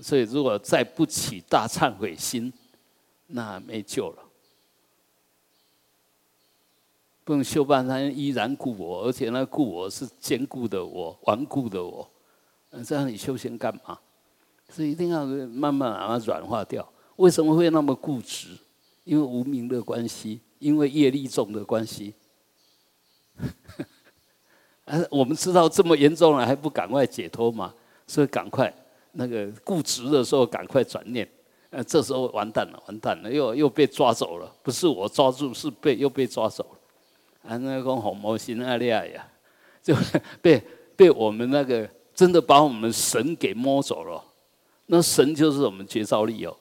所以如果再不起大忏悔心，那没救了。不用修半山依然故我，而且那故我是坚固的我，顽固的我。这样你修行干嘛？所以一定要慢慢把它软化掉。为什么会那么固执？因为无名的关系，因为业力重的关系。我们知道这么严重了，还不赶快解脱吗？所以赶快那个固执的时候，赶快转念。呃，这时候完蛋了，完蛋了，又又被抓走了。不是我抓住，是被又被抓走了。啊，那个红魔心阿利亚呀，就被被我们那个真的把我们神给摸走了。那神就是我们绝招力哦，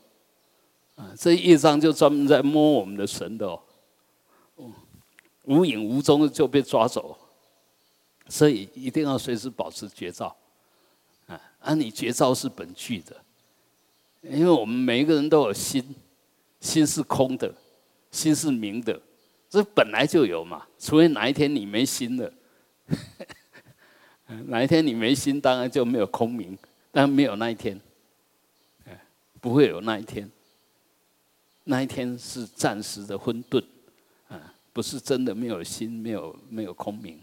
啊，这业障就专门在摸我们的神的哦，无影无踪就被抓走，所以一定要随时保持绝招，啊，你绝招是本具的，因为我们每一个人都有心，心是空的，心是明的。这本来就有嘛，除非哪一天你没心了，哪一天你没心，当然就没有空明，但没有那一天，不会有那一天。那一天是暂时的混沌，啊，不是真的没有心，没有没有空明，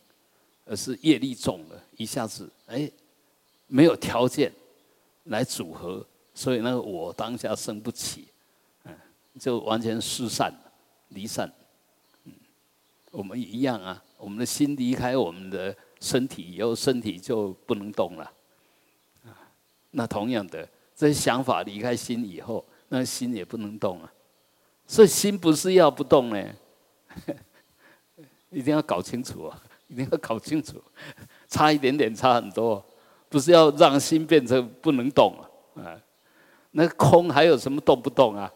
而是业力重了，一下子哎，没有条件来组合，所以那个我当下生不起，嗯，就完全失散，离散。嗯我们一样啊，我们的心离开我们的身体以后，身体就不能动了。啊，那同样的，这些想法离开心以后，那心也不能动啊。所以心不是要不动呢，一定要搞清楚啊，一定要搞清楚，差一点点，差很多，不是要让心变成不能动啊。啊，那空还有什么动不动啊？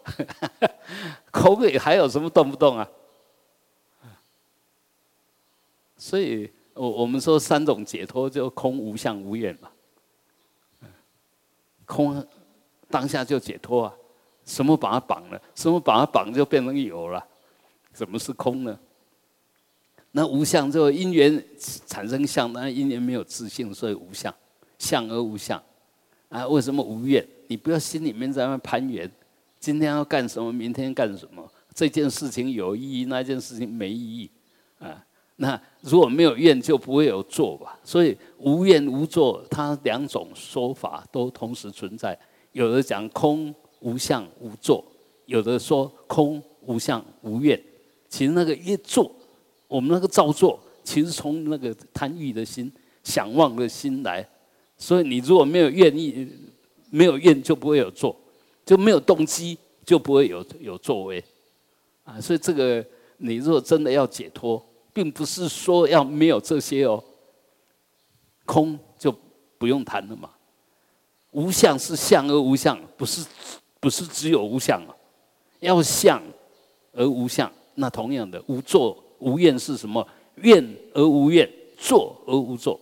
空也还有什么动不动啊？所以，我我们说三种解脱，就空、无相、无愿嘛。空当下就解脱啊，什么把它绑了？什么把它绑就变成有了？怎么是空呢？那无相就因缘产生相，那因缘没有自性，所以无相，相而无相。啊，为什么无愿？你不要心里面在那攀缘，今天要干什么？明天干什么？这件事情有意义，那件事情没意义，啊。那如果没有愿，就不会有做吧。所以无愿无作，它两种说法都同时存在。有的讲空无相无作，有的说空无相无愿。其实那个一做，我们那个造作，其实从那个贪欲的心、想望的心来。所以你如果没有愿意，没有愿就不会有作，就没有动机，就不会有有作为。啊，所以这个你如果真的要解脱。并不是说要没有这些哦，空就不用谈了嘛。无相是相而无相，不是不是只有无相啊，要相而无相。那同样的，无作无愿是什么？愿而无愿，作而无作。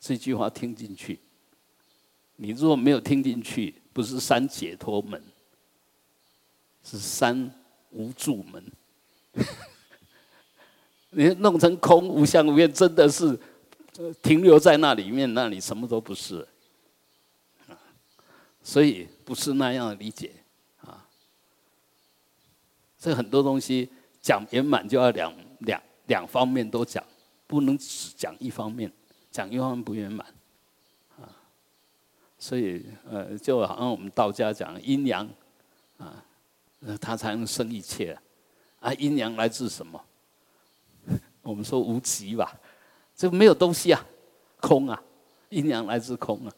这句话听进去，你如果没有听进去，不是三解脱门，是三无助门。你弄成空无相无愿，真的是停留在那里面，那里什么都不是所以不是那样的理解啊。这很多东西讲圆满，就要两两两方面都讲，不能只讲一方面，讲一方面不圆满啊。所以呃，就好像我们道家讲阴阳啊，它才能生一切啊。阴阳来自什么？我们说无极吧，这没有东西啊，空啊，阴阳来自空啊，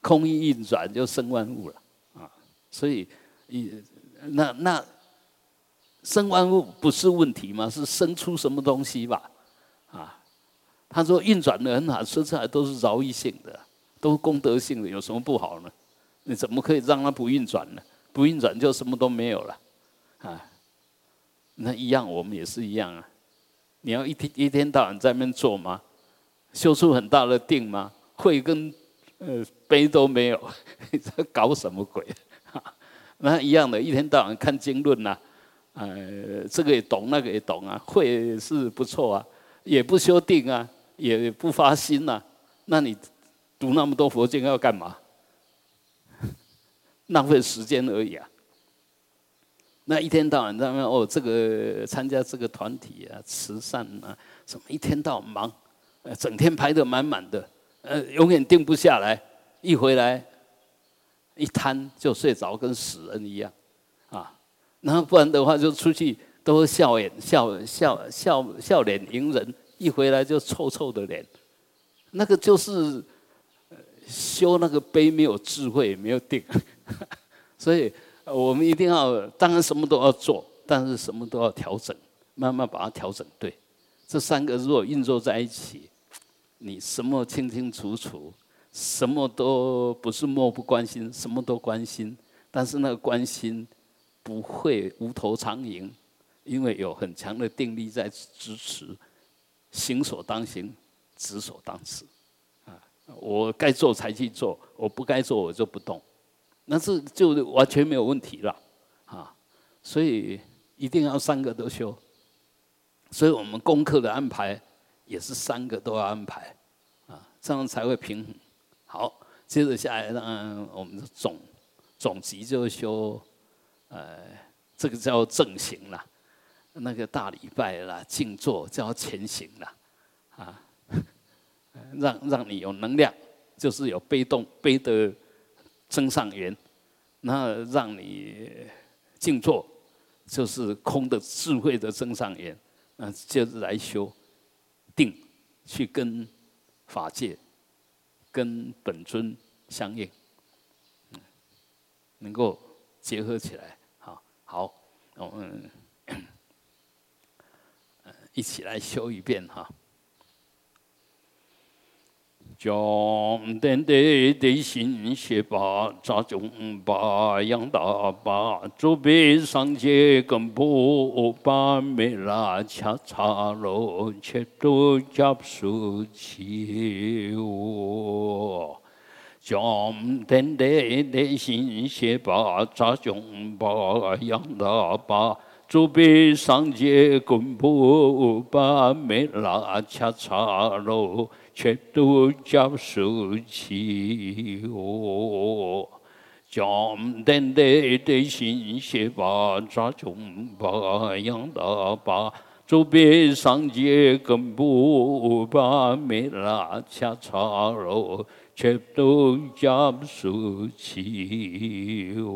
空一运转就生万物了啊，所以一那那生万物不是问题吗？是生出什么东西吧？他说运转的很好，说出来都是饶益性的，都是功德性的，有什么不好呢？你怎么可以让它不运转呢？不运转就什么都没有了啊？那一样，我们也是一样啊。你要一天一天到晚在那边做吗？修出很大的定吗？会跟呃悲都没有，在搞什么鬼？那一样的，一天到晚看经论呐，呃，这个也懂，那个也懂啊，会是不错啊，也不修定啊，也不发心呐，那你读那么多佛经要干嘛？浪费时间而已啊。那一天到晚在那哦，这个参加这个团体啊，慈善啊，什么一天到晚忙，呃，整天排得满满的，呃，永远定不下来，一回来一瘫就睡着，跟死人一样，啊，然后不然的话就出去都笑脸笑笑笑笑脸迎人，一回来就臭臭的脸，那个就是修那个悲没有智慧，没有定，所以。我们一定要，当然什么都要做，但是什么都要调整，慢慢把它调整对。这三个如果运作在一起，你什么清清楚楚，什么都不是漠不关心，什么都关心，但是那个关心不会无头苍蝇，因为有很强的定力在支持，行所当行，止所当止。啊，我该做才去做，我不该做我就不动。那是就完全没有问题了，啊，所以一定要三个都修，所以我们功课的安排也是三个都要安排，啊，这样才会平衡。好，接着下来呢，我们的总总集就修，呃，这个叫正行了，那个大礼拜啦、静坐叫前行了，啊，让让你有能量，就是有被动背的。增上缘，那让你静坐，就是空的智慧的增上缘，那接着来修定，去跟法界、跟本尊相应，能够结合起来。好，好，我们一起来修一遍哈。将天地的心学把扎中把养大把，准备上街跟步把没拉恰恰罗切都加速起哦。将天地的心学把扎中把养大把，祖辈上街干部把没拉恰差喽，全都家属 ba me la 新鞋把 cha ro che 上街干部把 psu chi o o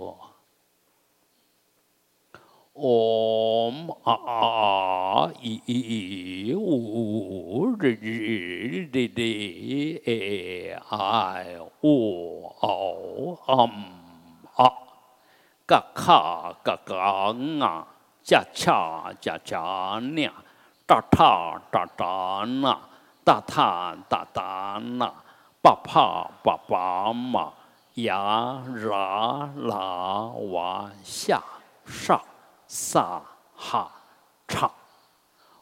o. 齐哦 Om aa I I I U R R D D E I U O Om A Ga Ka Ga Ga Nga Cha Cha Cha Cha Nya Ta Ta Ta Ta Na Ta Ta Ta Ta Na Pa Pa Pa Pa Ma Ya Ra La Wa Sha Sha 萨哈叉。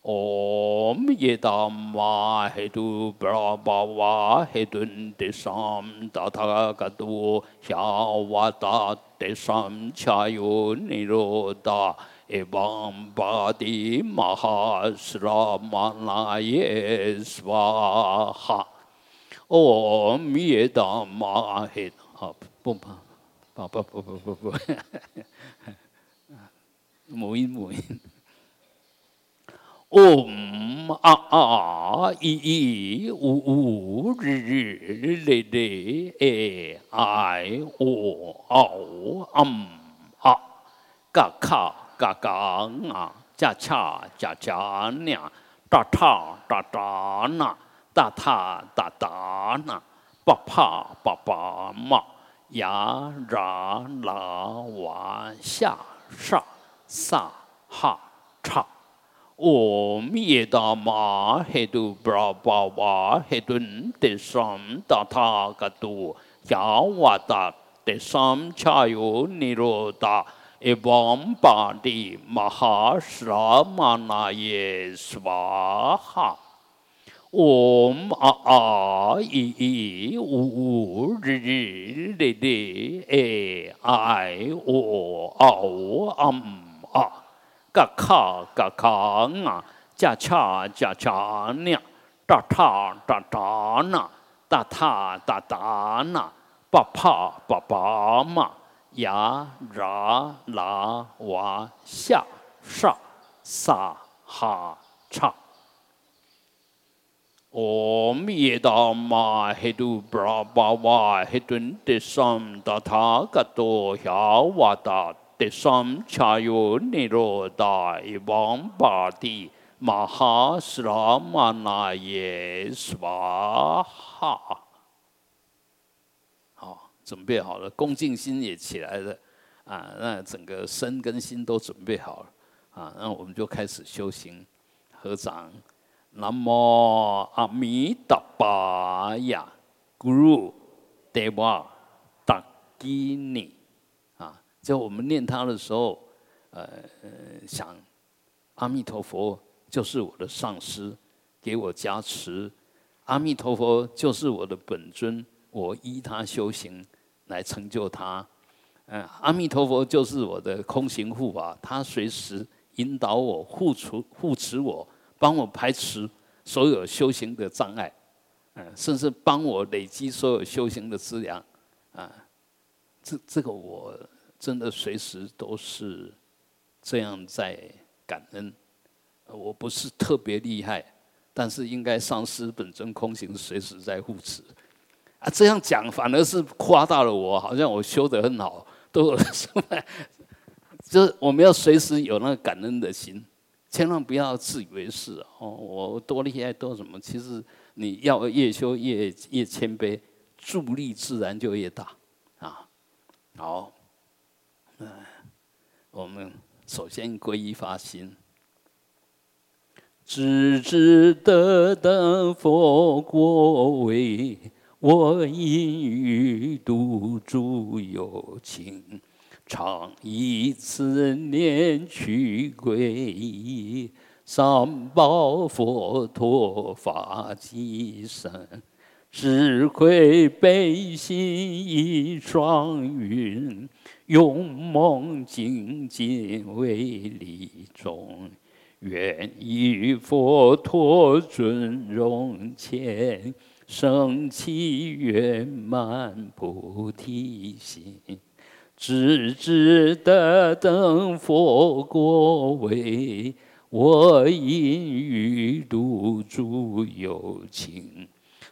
，Om Yeda Mahe Du Brahma Mahedun Desam Tata Gadu Shavata Desam Chayu Niroda Evam Badi Mahasramana Yeswaha Om Yedam Mahedu 好，不不不不不不不。不不不不母音母音，om 啊啊，i i u u r r l l e i o o am 啊，ga ka ga ga 啊，ja cha ja ja nya da ta da da na da ta da da na ba pa ba ba ma ya ra la wa xia sha sa ha tra. Om yedama hedu brabhava hedun tesam tathagatu yavata tesam chayo nirodha evam padi mahasramanaye svaha. Om a a i i u u ri ri di di e i o au am 啊，嘎卡嘎卡啊，加卡加卡呢，扎卡扎扎呢，达卡达达呢，不怕不怕嘛，呀热拉哇，沙沙沙哈唱。阿弥陀佛，嘿都布拉哇，嘿顿的桑达达格多夏哇达。Desam Tathagato Hyavada Desam Chayo Niroda Ivam Bhati Mahasramanaye Swaha。好，准备好了，恭敬心也起来了啊！那整个身跟心都准备好了啊！那我们就开始修行，合掌。南无阿弥陀佛呀，Guru Deva Dagini 啊！就我们念他的时候，呃，想阿弥陀佛就是我的上师，给我加持；阿弥陀佛就是我的本尊，我依他修行来成就他。嗯，阿弥陀佛就是我的空行护法，他随时引导我、护持、护持我。帮我排除所有修行的障碍，嗯，甚至帮我累积所有修行的资粮，啊，这这个我真的随时都是这样在感恩。我不是特别厉害，但是应该上师本尊空行随时在护持。啊，这样讲反而是夸大了我，好像我修得很好，都有什么？就是我们要随时有那个感恩的心。千万不要自以为是哦！我多厉害多什么？其实你要越修越越谦卑，助力自然就越大啊！好，嗯，我们首先皈依发心，只知得的佛果位，我因与度诸有情。常以此念去皈依三宝佛陀法机身，智慧悲心一双云，勇猛精进为利众，愿以佛陀尊荣前，升起圆满菩提心。只知得等佛果位，我因欲度诸有情，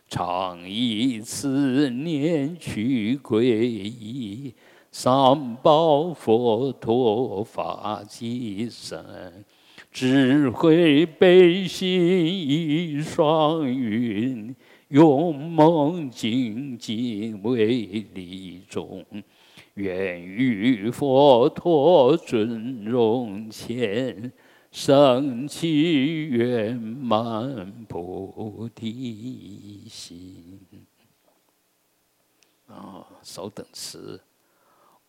常以此念去皈依三宝佛陀法机身，智慧悲心一双云，勇猛精进为利众。愿与佛陀尊荣前，升起圆满菩提心。啊，稍等持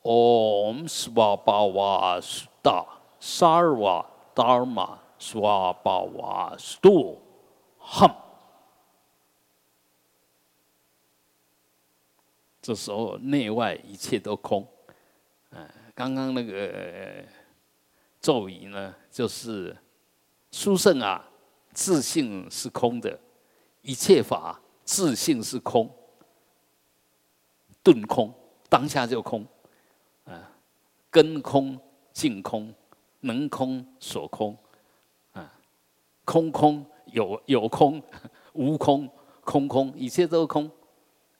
，Om Svabhava Sta Sarva Dharma Svabhava Stu Ham。这时候内外一切都空，嗯，刚刚那个咒语呢，就是殊胜啊，自性是空的，一切法自性是空，顿空，当下就空，根空净空，能空所空，啊，空空有有空，无空空空，一切都空，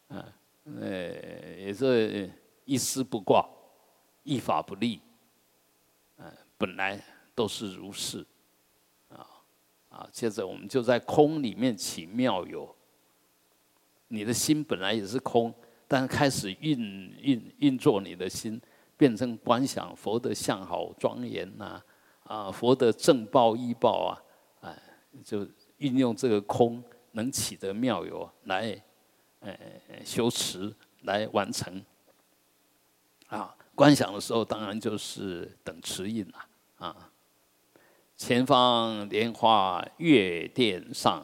啊。呃，也是一丝不挂，一法不立，呃，本来都是如是，啊啊，接着我们就在空里面起妙有。你的心本来也是空，但开始运运运作你的心，变成观想佛的相好庄严呐，啊，佛的正报依报啊，哎，就运用这个空能起的妙有来。呃，修持来完成啊！观想的时候，当然就是等持印了啊。前方莲花月殿上，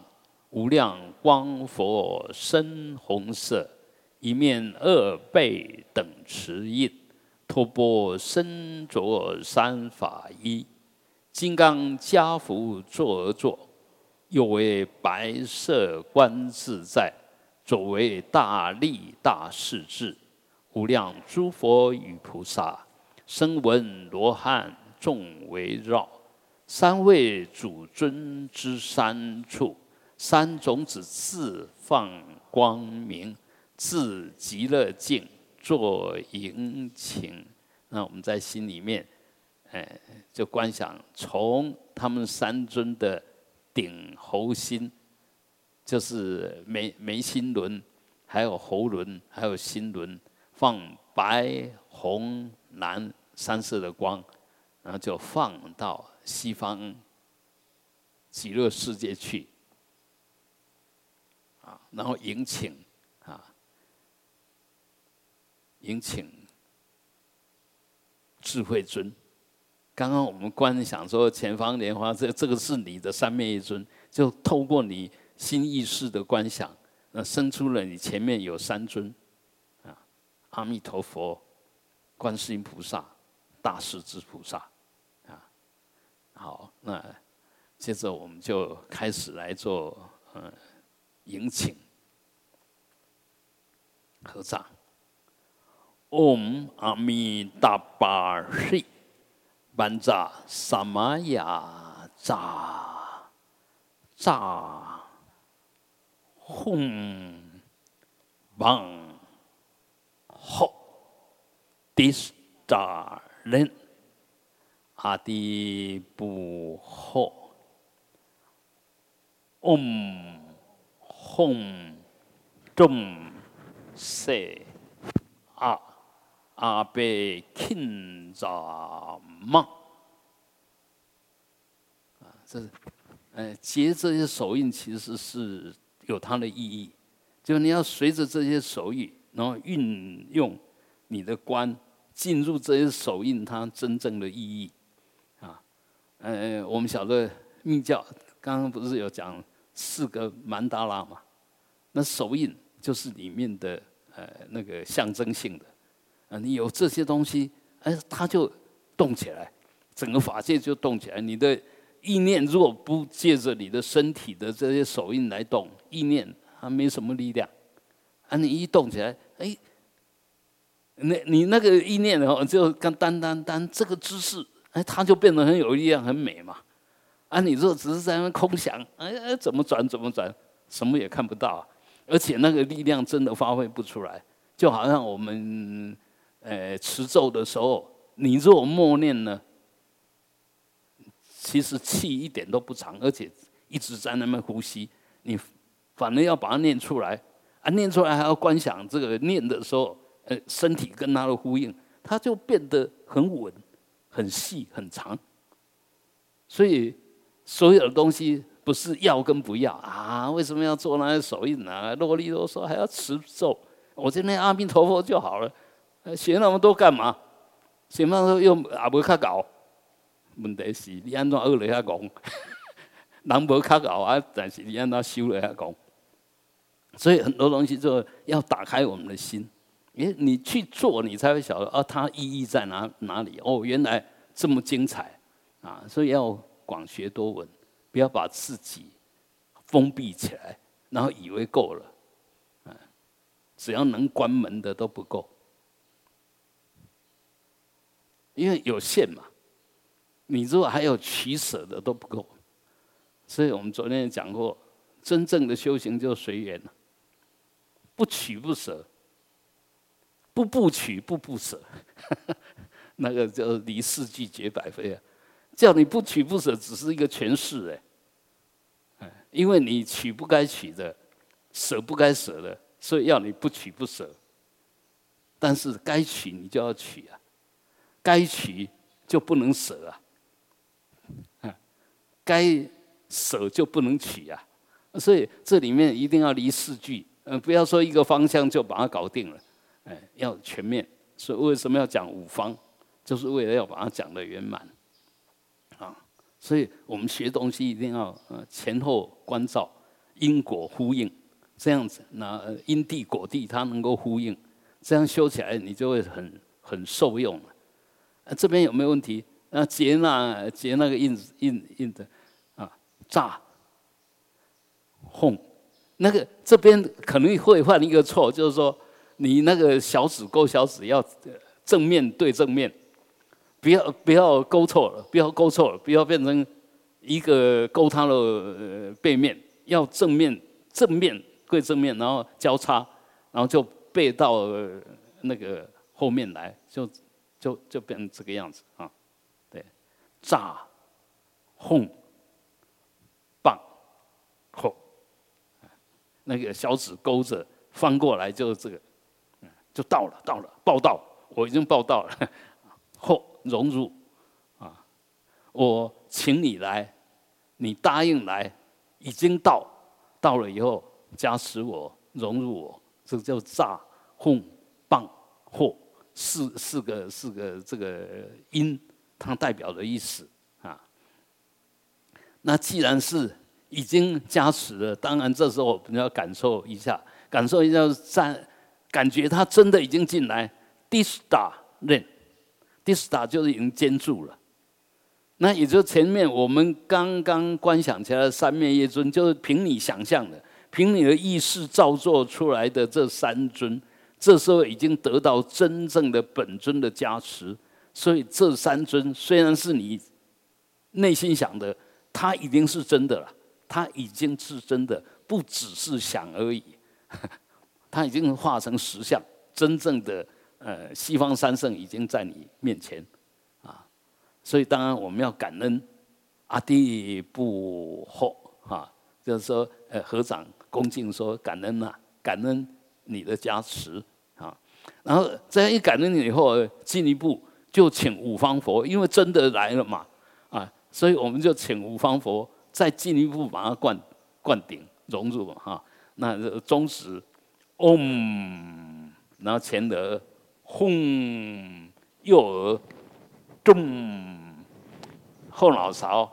无量光佛深红色，一面二背等持印，托钵身着三法衣，金刚加福坐而坐，又为白色观自在。作为大利大势至，无量诸佛与菩萨，声闻罗汉众围绕。三位主尊之三处，三种子自放光明，自极乐境作迎请。那我们在心里面，哎，就观想从他们三尊的顶喉心，就是眉眉心轮，还有喉轮，还有心轮，放白、红、蓝三色的光，然后就放到。西方极乐世界去啊，然后迎请啊，迎请智慧尊。刚刚我们观想说前方莲花，这这个是你的三面一尊，就透过你心意识的观想，那生出了你前面有三尊啊，阿弥陀佛、观世音菩萨、大势至菩萨。啊好，那接着我们就开始来做嗯迎请合掌。Om 阿弥达巴西班扎萨玛雅扎扎吽邦吼 dis 达人。阿弥陀佛，嗡吽钟舍阿阿贝钦扎嘛。啊，这是，哎，接这些手印其实是有它的意义，就你要随着这些手印，然后运用你的观进入这些手印它真正的意义。啊呃，我们晓得密教刚刚不是有讲四个曼达拉嘛？那手印就是里面的呃那个象征性的，啊，你有这些东西，哎，它就动起来，整个法界就动起来。你的意念如果不借着你的身体的这些手印来动，意念它没什么力量。啊，你一动起来，哎，那你那个意念哦，就跟单单单这个姿势。哎，它就变得很有力量、很美嘛。啊，你如果只是在那空想，哎哎，怎么转怎么转，什么也看不到，而且那个力量真的发挥不出来。就好像我们呃持咒的时候，你若默念呢，其实气一点都不长，而且一直在那边呼吸，你反而要把它念出来。啊，念出来还要观想这个念的时候，呃，身体跟它的呼应，它就变得很稳。很细很长，所以所有的东西不是要跟不要啊？为什么要做那些手印啊？啰里啰嗦还要持咒？我今天阿弥陀佛就好了，写那么多干嘛？写那么多又也无较搞。问题是你安怎学了遐讲？人无较搞啊，但是你安怎修了遐讲？所以很多东西就要打开我们的心。哎，你去做，你才会晓得哦，它意义在哪哪里？哦，原来这么精彩啊！所以要广学多闻，不要把自己封闭起来，然后以为够了。嗯，只要能关门的都不够，因为有限嘛。你如果还有取舍的都不够，所以我们昨天讲过，真正的修行就随缘了，不取不舍。不不取，不不舍，那个叫离世俱绝百非啊！叫你不取不舍，只是一个诠释哎，因为你取不该取的，舍不该舍的，所以要你不取不舍。但是该取你就要取啊，该取就不能舍啊，该舍就不能取啊，所以这里面一定要离四句，嗯，不要说一个方向就把它搞定了。哎，要全面，所以为什么要讲五方？就是为了要把它讲的圆满啊！所以我们学东西一定要呃前后关照，因果呼应，这样子，那因地果地它能够呼应，这样修起来你就会很很受用啊。这边有没有问题？啊结那结那个印印印的啊，炸哄，那个这边可能会犯一个错，就是说。你那个小指勾小指要正面对正面，不要不要勾错了，不要勾错了，不要变成一个勾它的背面，要正面正面对正面，然后交叉，然后就背到那个后面来，就就就变成这个样子啊，对，炸，轰，棒，吼，那个小指勾着翻过来就是这个。就到了，到了，报道，我已经报道了。嚯融入啊，我请你来，你答应来，已经到，到了以后加持我，融入我，这叫炸、哄、棒、嚯四四个四个这个音，它代表的意思啊。那既然是已经加持了，当然这时候我们要感受一下，感受一下在。感觉他真的已经进来，dista 认，dista 就是已经坚住了。那也就前面我们刚刚观想起来的三面一尊，就是凭你想象的，凭你的意识造作出来的这三尊，这时候已经得到真正的本尊的加持。所以这三尊虽然是你内心想的，它已经是真的了，它已经是真的，不只是想而已。它已经化成实相，真正的呃西方三圣已经在你面前啊，所以当然我们要感恩阿弟不后哈，就是说呃合掌恭敬说感恩呐，感恩你的加持啊，然后这样一感恩你以后，进一步就请五方佛，因为真的来了嘛啊，所以我们就请五方佛再进一步把它灌灌顶融入哈，那宗旨。嗡，然后前额，轰，右耳，中，后脑勺，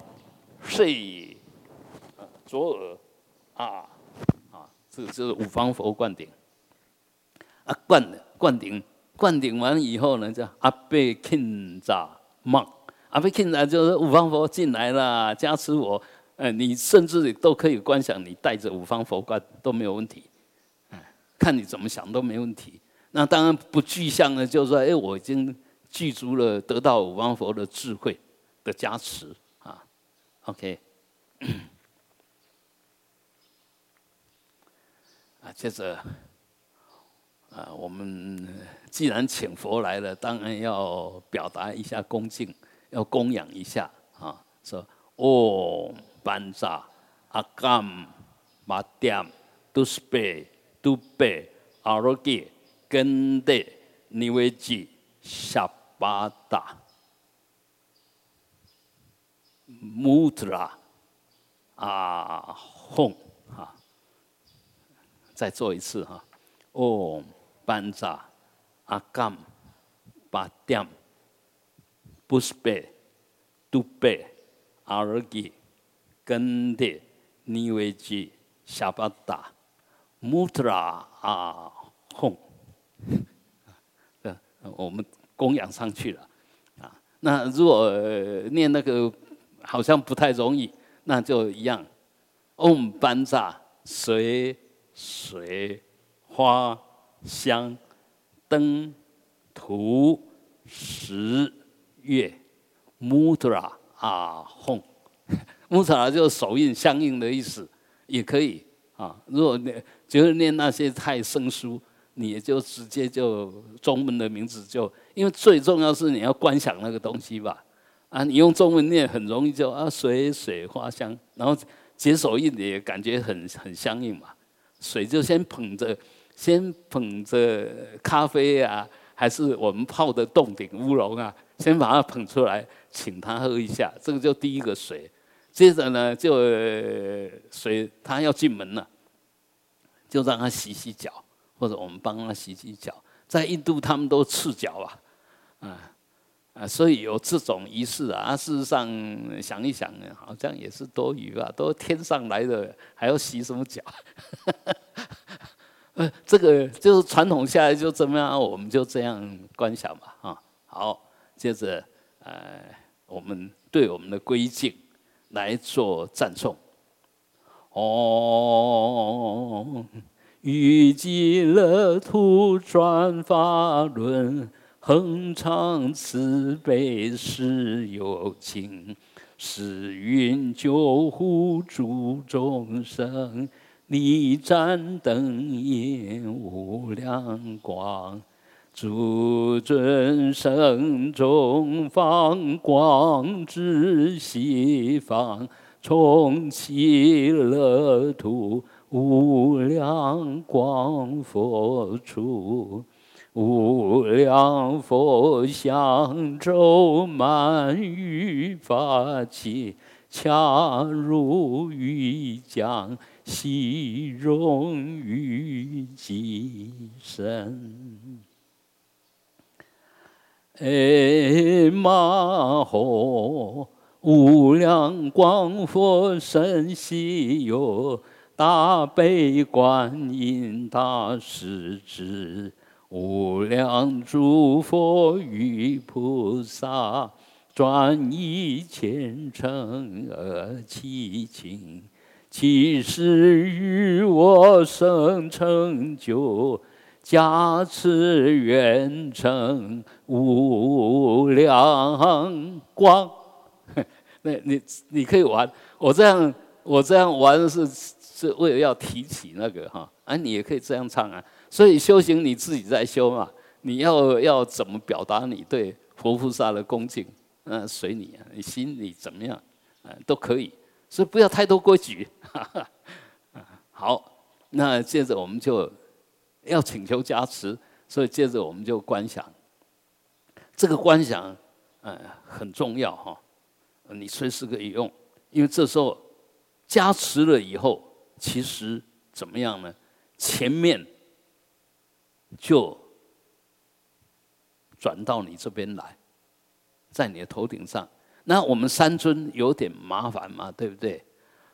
睡，左耳，啊，啊，这个就是五方佛灌顶。啊，灌灌顶，灌顶完以后呢，叫阿贝钦扎梦，阿贝钦扎就是五方佛进来了，加持我，呃，你甚至都可以观想，你带着五方佛观都没有问题。看你怎么想都没问题。那当然不具象呢，就是说，哎，我已经具足了得到五方佛的智慧的加持啊。OK，啊，接着啊，我们既然请佛来了，当然要表达一下恭敬，要供养一下啊。说哦，班扎阿甘马点都是贝。都贝阿罗吉根德尼维吉夏巴达穆特拉阿吽哈，再做一次哈。哦，班扎阿甘巴点布斯贝都贝阿罗吉根德尼维吉夏巴达。穆特拉啊，哄，我们供养上去了啊。那如果念那个好像不太容易，那就一样。嗡班扎水水花香灯图十月。穆特拉啊哄，穆特拉就是手印相应的意思，也可以啊。如果你觉得念那些太生疏，你也就直接就中文的名字就，因为最重要是你要观想那个东西吧，啊，你用中文念很容易就啊水水花香，然后解手印也感觉很很相应嘛，水就先捧着，先捧着咖啡啊，还是我们泡的洞顶乌龙啊，先把它捧出来，请他喝一下，这个就第一个水，接着呢就水他要进门了。就让他洗洗脚，或者我们帮他洗洗脚。在印度，他们都赤脚啊，啊啊，所以有这种仪式啊。事实上，想一想，好像也是多余吧。都天上来的，还要洗什么脚？呃，这个就是传统下来就怎么样，我们就这样观想吧。啊，好，接着呃，我们对我们的归敬来做赞颂。哦，于极乐土转法轮，恒常慈悲施有情，时运救护诸众生，力展灯引无量光。诸尊圣众放光之西方，从其乐土无量光佛处，无量佛像周满于法器，恰如玉浆悉融于己身。哎，玛诃无量光佛身西哟，大悲观音大势至，无量诸佛与菩萨，转一虔诚而祈请，其时与我生成就。加持圆成无量光，那你你可以玩。我这样我这样玩是是为了要提起那个哈，啊，你也可以这样唱啊。所以修行你自己在修嘛，你要要怎么表达你对佛菩萨的恭敬，那，随你啊，你心里怎么样，啊，都可以。所以不要太多规矩。好，那接着我们就。要请求加持，所以接着我们就观想。这个观想，呃，很重要哈。你随时可以用，因为这时候加持了以后，其实怎么样呢？前面就转到你这边来，在你的头顶上。那我们三尊有点麻烦嘛，对不对？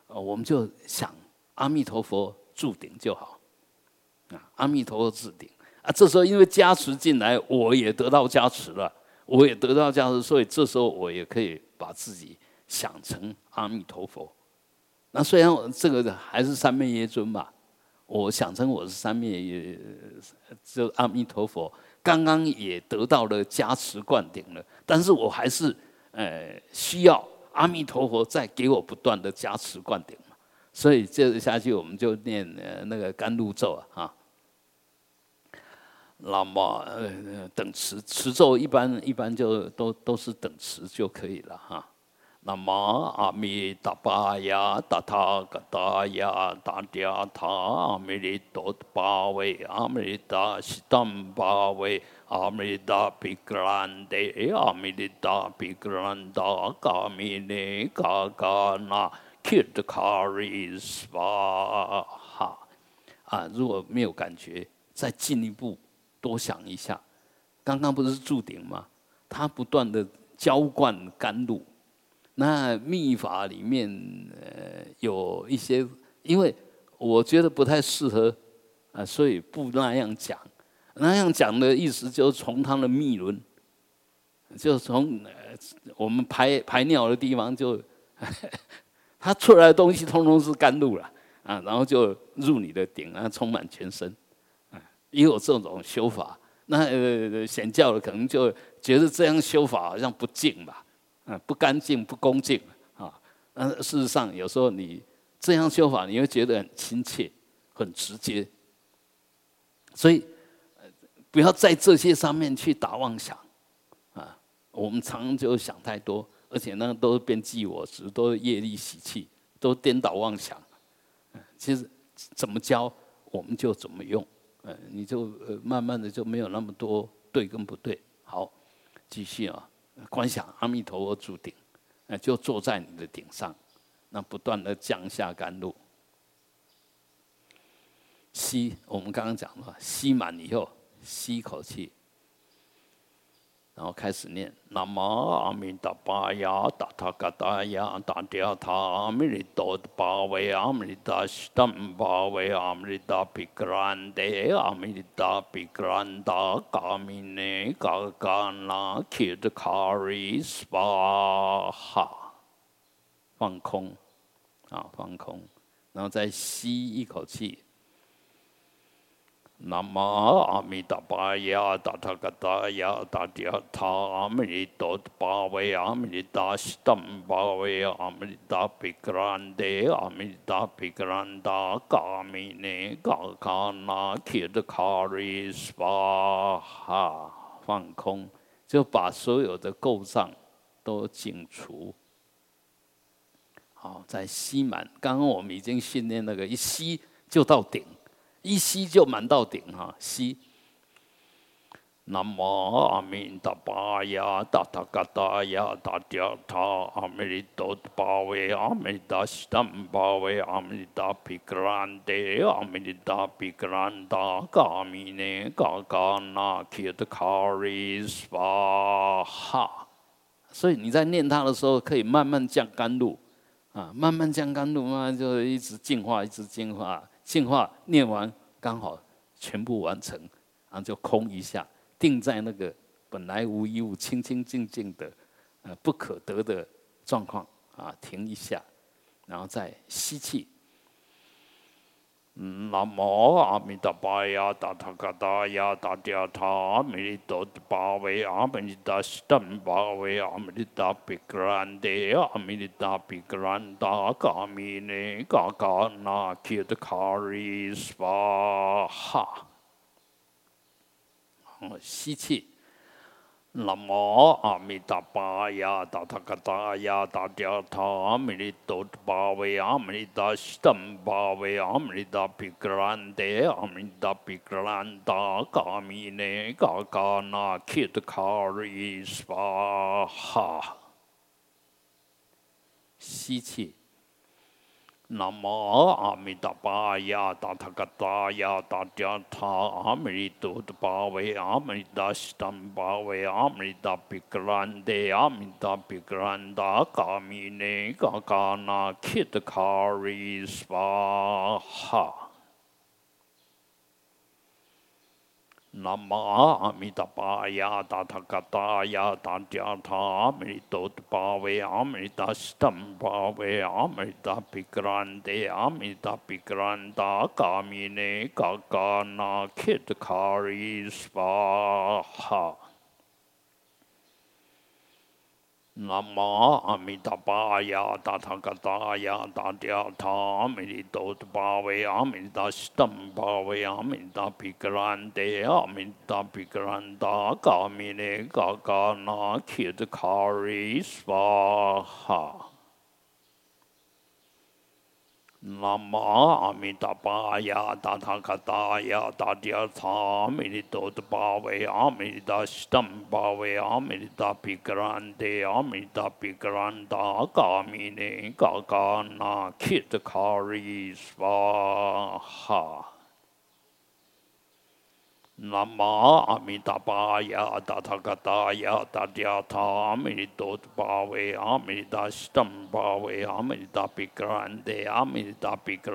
呃，我们就想阿弥陀佛住顶就好。啊，阿弥陀佛置顶啊！这时候因为加持进来，我也得到加持了，我也得到加持，所以这时候我也可以把自己想成阿弥陀佛。那虽然我这个还是三昧耶尊吧，我想成我是三昧耶，就阿弥陀佛，刚刚也得到了加持灌顶了，但是我还是呃需要阿弥陀佛再给我不断的加持灌顶。所以接着下去，我们就念呃那个甘露咒啊，哈。那么呃等持持咒一般一般就都都是等持就可以了哈。那么阿弥达巴呀达他嘎达呀达嗲他阿弥利多巴维阿弥达西当巴维阿弥达比格兰德阿弥利达比格兰达嘎弥尼嘎嘎那。Kid carries 哈啊！如果没有感觉，再进一步多想一下。刚刚不是注顶吗？他不断的浇灌甘露。那秘法里面呃有一些，因为我觉得不太适合啊，所以不那样讲。那样讲的意思就是从他的密轮，就从呃我们排排尿的地方就。他出来的东西通通是甘露了啊，然后就入你的顶啊，充满全身啊。也有这种修法，那呃显教的可能就觉得这样修法好像不净吧，啊，不干净、不恭敬啊。但事实上，有时候你这样修法，你会觉得很亲切、很直接。所以，不要在这些上面去打妄想啊。我们常就想太多。而且那都是变记我执，都是业力习气，都颠倒妄想。其实怎么教我们就怎么用，嗯，你就慢慢的就没有那么多对跟不对。好，继续啊，观想阿弥陀佛住顶，哎，就坐在你的顶上，那不断的降下甘露，吸，我们刚刚讲了，吸满以后吸一口气。然后开始念：南无阿弥达巴呀，达他嘎达呀，达嗲他阿弥利多巴维阿弥利达西达巴维阿弥利达比格兰德阿弥利达比格兰达嘎弥内嘎嘎那切的卡里斯巴哈，放空啊，放空，然后再吸一口气。南无阿弥陀佛呀，达他嘎达呀，达地他阿弥陀巴维阿弥达西达巴维阿弥达比格兰德阿弥达比格兰达嘎弥呢嘎嘎那切的卡里斯巴哈放空，就把所有的垢障都净除。好，再吸满。刚刚我们已经训练那个一吸就到顶。一吸就满到顶哈，吸。南无阿弥陀佛呀，达他嘎达呀，达掉他阿弥陀巴维阿弥达西达巴维阿弥达毗格兰德阿弥达毗格兰达嘎弥呢嘎嘎那切的卡里斯巴哈。所以你在念它的时候，可以慢慢降甘露啊，慢慢降甘露，慢慢就一直净化，一直净化。净化念完刚好全部完成，然后就空一下，定在那个本来无一物、清清净净的、呃不可得的状况啊，停一下，然后再吸气。南无阿弥陀佛呀，达他嘎达呀，达掉他阿弥陀巴维阿弥达西达巴维阿弥达比格兰德阿弥达比格兰达嘎弥呢嘎嘎那切的卡里斯巴哈，吸气。南无阿弥陀佛呀，达他嘎达呀，达掉他阿弥陀巴维阿弥达西达巴维阿弥达毗格兰德阿弥达毗格兰达嘎弥呢嘎嘎那切的卡里斯巴哈，吸气。 နမောအာမိတပါယတာသကတာယတာတျာသာအာမရိတုတပါဝေအာမရိတစတံပါဝေအာမရိတပိကရန္တေအာမိတပိကရန္တာကာမိနေကာကာနာခိတခာရိစပါဟာ 呀，达他嘎达呀，达掉他阿 နမအမိတပါယတာသကတာယတာတယသာမိတောတပါဝေအမိတစတံပါဝေအမိတပိကရန္တေအမိတပိကရန္တာကာမိနေကာကာနာခေတခါရိစဝဟာ 维阿弥达西达巴维阿弥达毗格兰德阿弥达毗格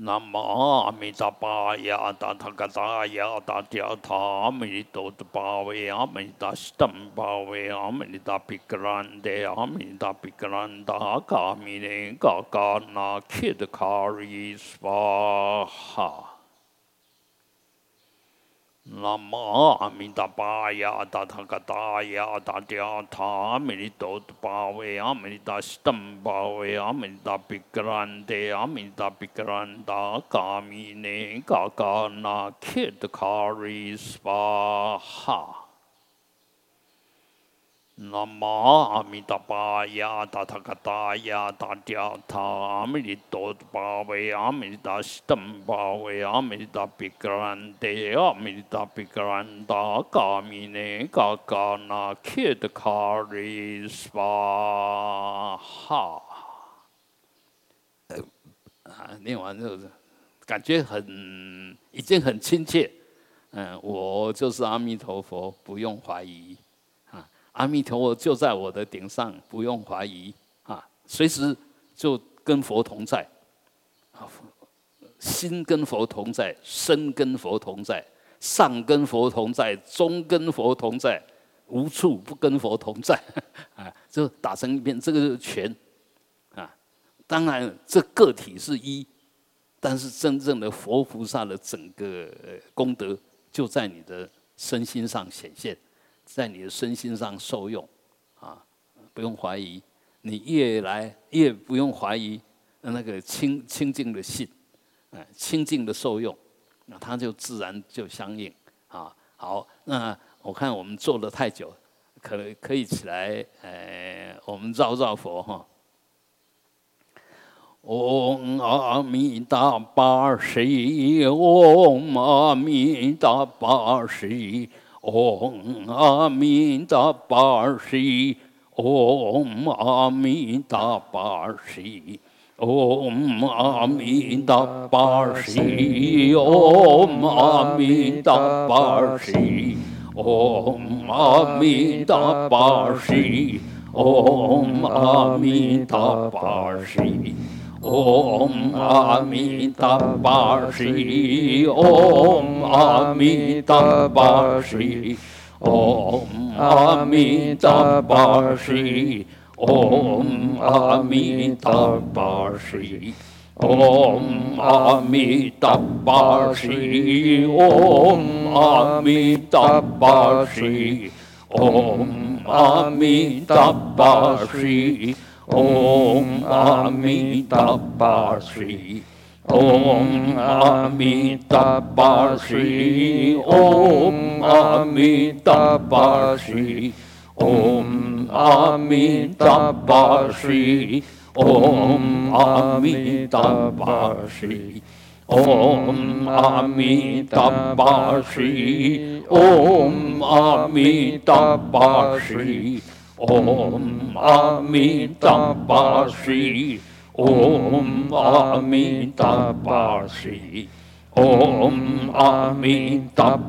兰达嘎弥呢嘎嘎那切的卡里斯巴哈。南无阿弥陀佛呀，达他嘎达呀，达掉他阿弥陀巴维阿弥达西达巴维阿弥达毗格兰德阿弥达毗格兰达嘎弥呢嘎嘎那切的卡里斯巴 Nama Amitabhaya Tathagataaya Tathyaatha Amitotpavaya Amitastampavaya Amitapikrante Amitapikranta Kamine Kakana Khedkari Svaha 南无阿弥陀佛呀，达他嘎达呀，达掉他阿弥陀巴维阿弥达西达巴维阿弥达毗格兰德阿弥达毗格兰达嘎弥呢嘎嘎那切的卡里斯巴哈。南无阿弥陀佛呀，达他嘎达呀，达掉他阿弥陀巴维阿弥达西达巴维阿弥达毗格兰德阿弥达毗格兰达嘎弥呢嘎嘎那切的卡里斯巴哈。南无阿弥陀佛呀，达他嘎达呀，达掉他阿弥陀巴维阿弥达西达巴维阿弥达毗格兰德阿弥达毗格兰达嘎弥呢嘎嘎那切的卡里巴哈。啊，念完就是感觉很已经很亲切，嗯，我就是阿弥陀佛，不用怀疑。阿弥陀佛就在我的顶上，不用怀疑啊，随时就跟佛同在，啊，心跟佛同在，身跟佛同在，上跟佛同在，中跟佛同在，无处不跟佛同在，啊，就打成一片，这个是全啊。当然，这个体是一，但是真正的佛菩萨的整个功德就在你的身心上显现，在你的身心上受用啊，不用怀疑。你越来越不用怀疑那个清清净的性，哎，清净的受用，那它就自然就相应啊。好，那我看我们坐了太久。可能可以起来，呃，我们绕绕佛哈。嗡阿弥达巴释，嗡阿弥达巴释，嗡阿弥达巴释，嗡阿弥达巴释，嗡阿弥达巴释，嗡阿弥达巴释。嗡阿弥达巴释，嗡阿弥达巴释，嗡阿弥达巴释，嗡阿弥达巴释，嗡阿弥达巴释，嗡阿弥达巴释。嗡阿弥达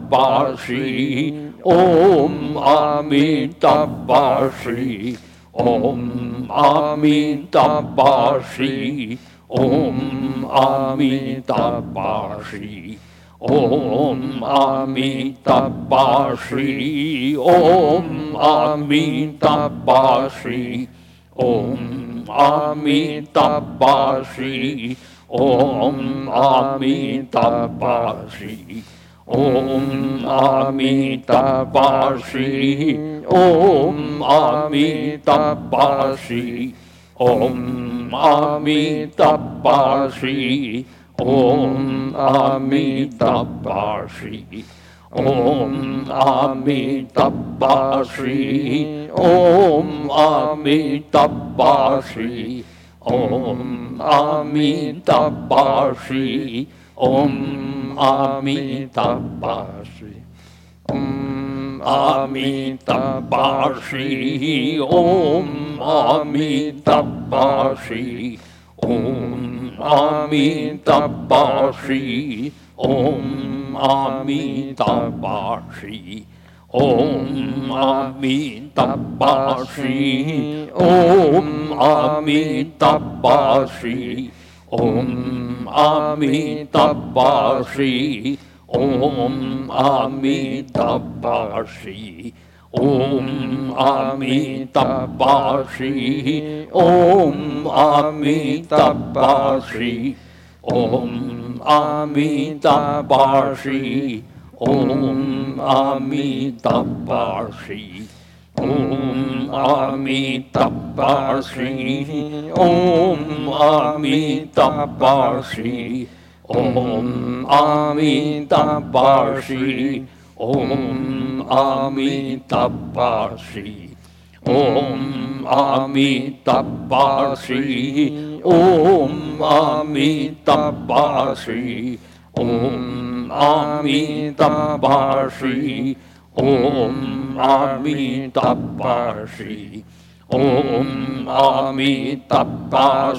巴释，嗡阿弥达巴释，嗡阿弥达巴释，嗡阿弥达巴释，嗡阿弥达巴释，嗡阿弥达巴释，嗡阿弥达巴释。嗡阿弥达巴释，嗡阿弥达巴释，嗡阿弥达巴释，嗡阿弥达巴释，嗡阿弥达巴释，嗡阿弥达巴释，嗡阿弥达巴释。嗡阿弥达巴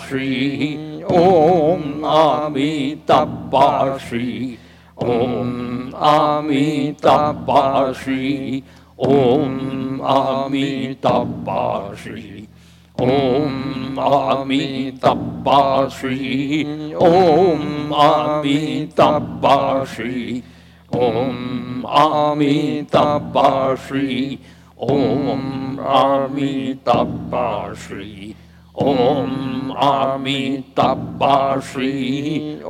释，嗡 Om Amitabha Shri Om Amitabha Shri Om Amitabha Shri Om Amitabha Shri Om Amitabha Om Amitabha ओम आमी तब्बाश्री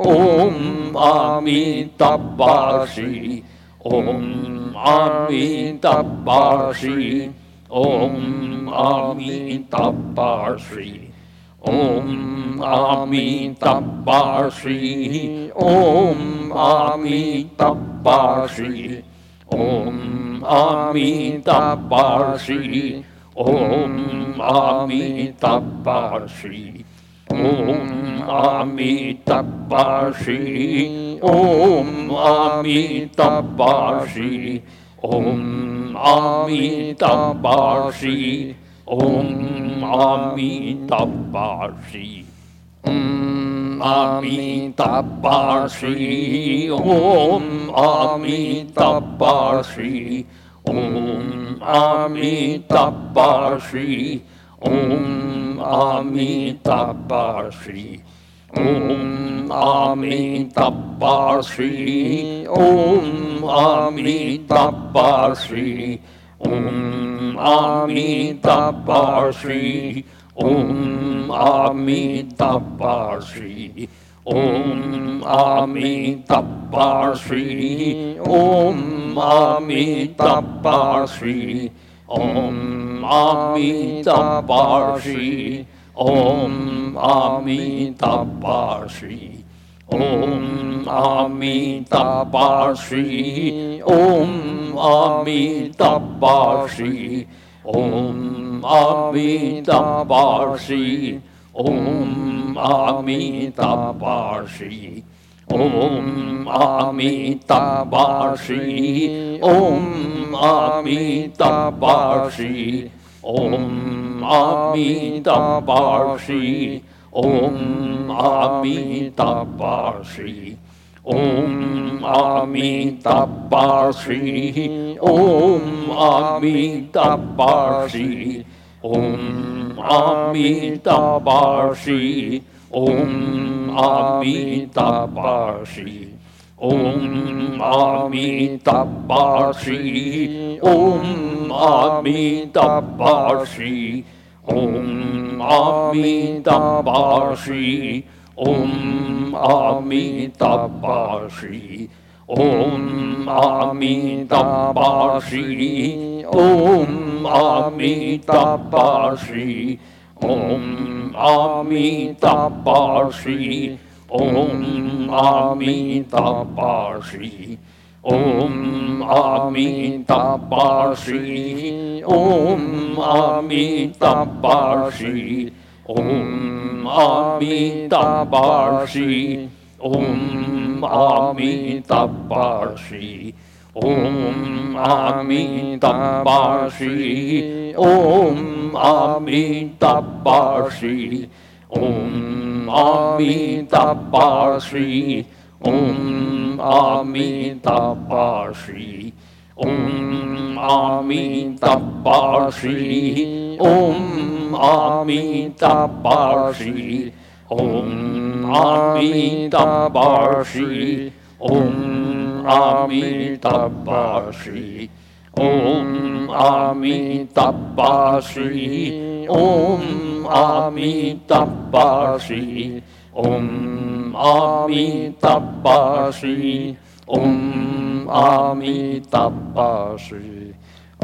ओम आमी तब्बाश्री ओम आमी तब्बाश्री ओम आमी तब्बाश्री ओम आमी तब्बाश्री ओम आमी तब्बाश्री ओम आमी तब्बाश्री ॐ आमिता पा ॐ आमिता पा ॐ आमिता पा ॐ आ पा ॐ आमिता पा ॐ आमीता ॐ Amita Om Amitabha Shri. Om Amitabha Shri. Om Amitabha Shri. Om Amitabha Shri. Om Amitabha Shri. Om Amitabha Shri. ॐ आमि तप्पाश्री ॐ आमि तप्पाश्री ॐ तप्पा श्री ॐ आमि तप्पाश्री ॐ आमि तप्पाश्री ॐ आमि तप्पाश्री ॐ तप्पा श्री ॐ आमितापार्षि ओम आमितापार्षि ॐ ओम ॐ आमितापार्षि ओम आमितापार्षि ॐ ओम ॐ आमितापार्षि ओम Amitabhashi, Om Amitabhashi, Om Amitabhashi, Om Amitabhashi, Om Amitabhashi, Om Amitabhashi. ओम अमिताबाशी ओम अमिताबाशी ओम अमिताबाशी ओम अमिताबाशी ओम अमिताबाशी ओम अमिताबाशी ओम अमिताबाशी ॐ आमि तपाशी ॐ ओम तपाशी ॐ आमि तपाशी ॐ ओम तपाशी ॐ आमि ॐ आमि ॐ 弥达巴释，嗡阿弥达巴释，嗡阿弥达巴释，嗡阿弥达巴释，嗡阿弥达巴释，嗡阿弥达巴释。嗡阿弥达巴释，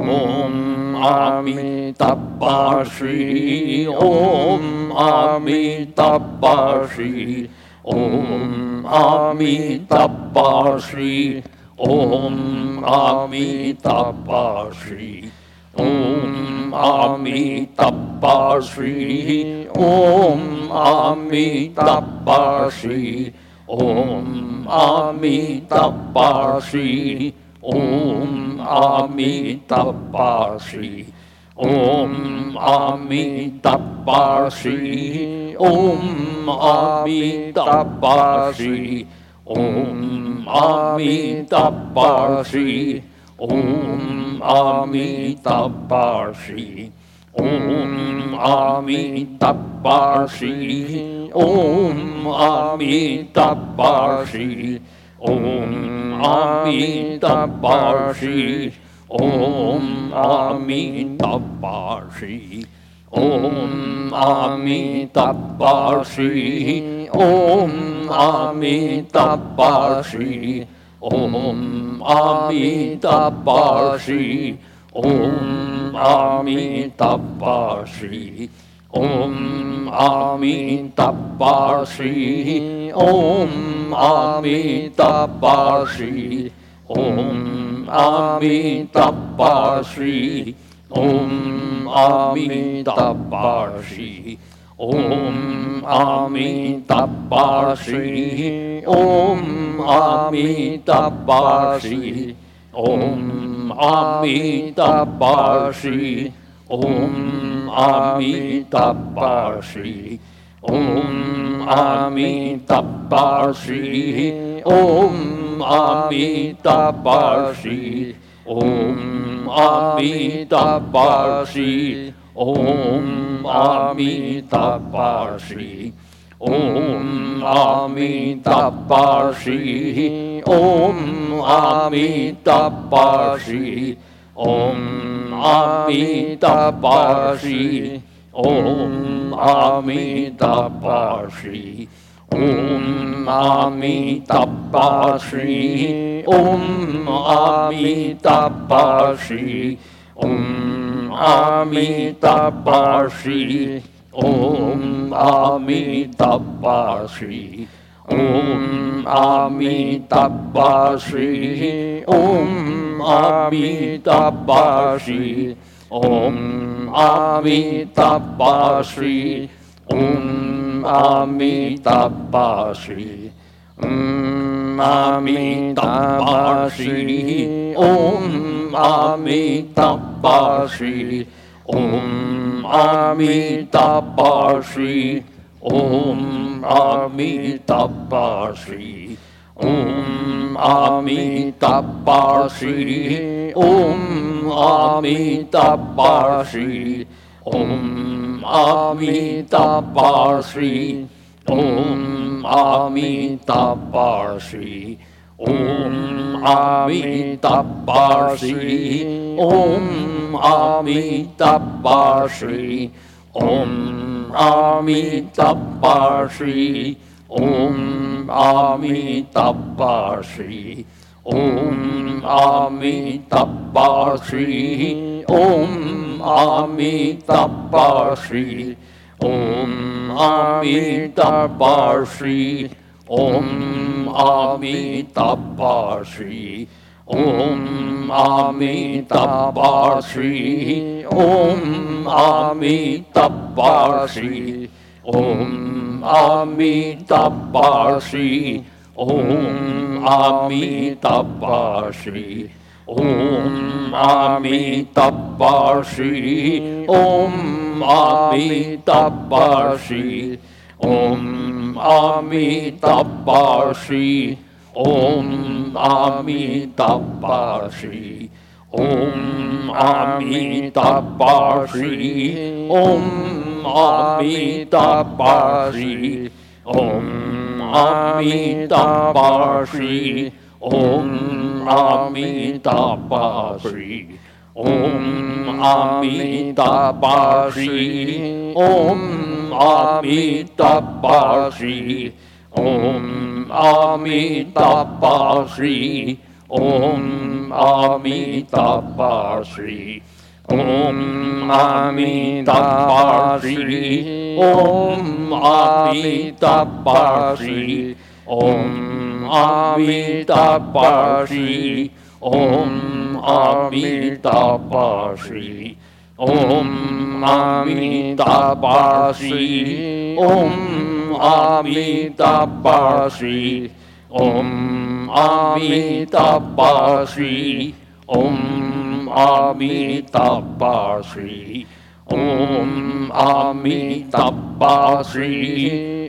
ॐ अमितपाशी ॐ अमितपाशी ॐ अमितपाशी ॐ अमितपाशी ॐ अमितपाशी ॐ अमितपाशी ॐ अमितपाशी ॐ आमितपाशी ॐ आमितपाशी ॐ आमितपाशी ॐ आमितपाशी ॐ आमितपाशी ॐ ओम ॐ आमितपाशी Om Amitabhashi. Om Amitabhashi. Om Amitabhashi. Om Amitabhashi. Om Amitabhashi. Om Amitabhashi. ॐ आमी तपाशी ॐ आमी तपाशी ॐ आमी तपाशी ॐ आमी तपाशी ॐ आमी तपाशी ॐ आमी तपाशी ॐ आमी तपाशी ओम आमितापाश्री ओम आमितापाश्री ओम आमितापाश्री ओम आमितापाश्री ओम आमितापाश्री ओम आमितापाश्री ओम आमितापाश्री ॐ आमितापाशी ॐ आमितापाशी ॐ आमितापाशी ॐ आमितापाशी ॐ आमितापाशी ॐ आमितापाशी ॐ आमितापाशी ॐ अमितापाश्री ओम अमितापाश्री ओम अमितापाश्री ओम अमितापाश्री ओम अमितापाश्री ओम अमितापाश्री ओम अमितापाश्री ॐ आमितपार्षि ॐ आमितपार्षि ॐ आमितपार्षि ॐ आमितपार्षि ॐ आमितपार्षि ॐ आमितपार्षि ॐ आमितपार्षि ॐ आमितपाशी ॐ आमितपाशी ॐ आमितपाशी ॐ आमितपाशी ॐ आमितपाशी ॐ आमितपाशी ॐ आमितपाशी ओम अमितपाशी ॐ अमितपाशी ॐ अमितपाशी ॐ अमितपाशी ॐ अमितपाशी ॐ अमितपाशी ॐ अमितपाशी ॐ Amitabhashi, Om Amitabhashi, Om Amitabhashi, Om Amitabhashi, Om Amitabhashi, Om Amitabhashi, Om Amitabhashi. ॐ अमितापाश्री ॐ अमितापाश्री ॐ अमितापाश्री ॐ अमितापाश्री ॐ अमितापाश्री ॐ अमितापाश्री ॐ अमितापाश्री ॐ अमितपाश्री ओम अमितपाश्री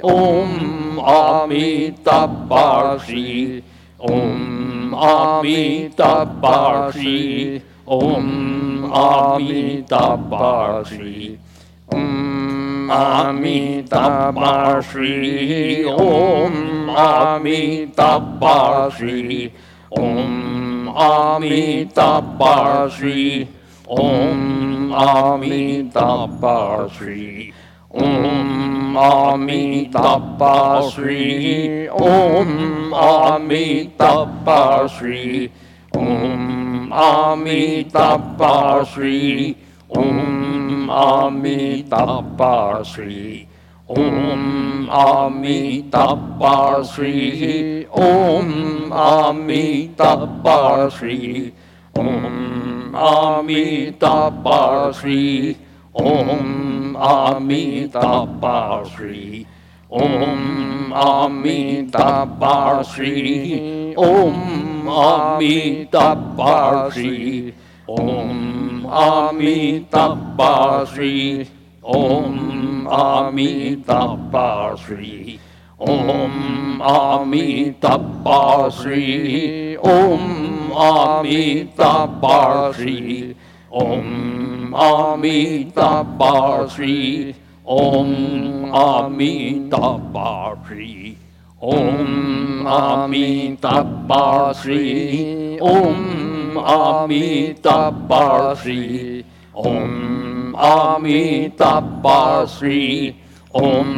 ॐ ओम ॐ अमितपाश्री ओम अमितपाश्री ॐ ओम ॐ अमितपाश्री ओम Amitabha Shri. Om Amitabha Shri. Om Amitabha Shri. Om Amitabha Shri. Om Amitabha Shri. Om Amitabha Shri ॐ आमितपाश्रीः ॐ आमितपाश्री ॐ श्री ॐ आमितपाश्री ॐ आमितपाश्री ॐ आमितपाश्री ॐ Shri. Om Amitabha Shri Om Amitabha Shri Om Amitabha Shri Om Amitabha Shri Om Amitabha Shri Om Amitabha Shri Om Amitabha Shri Om आमी तपासी ओम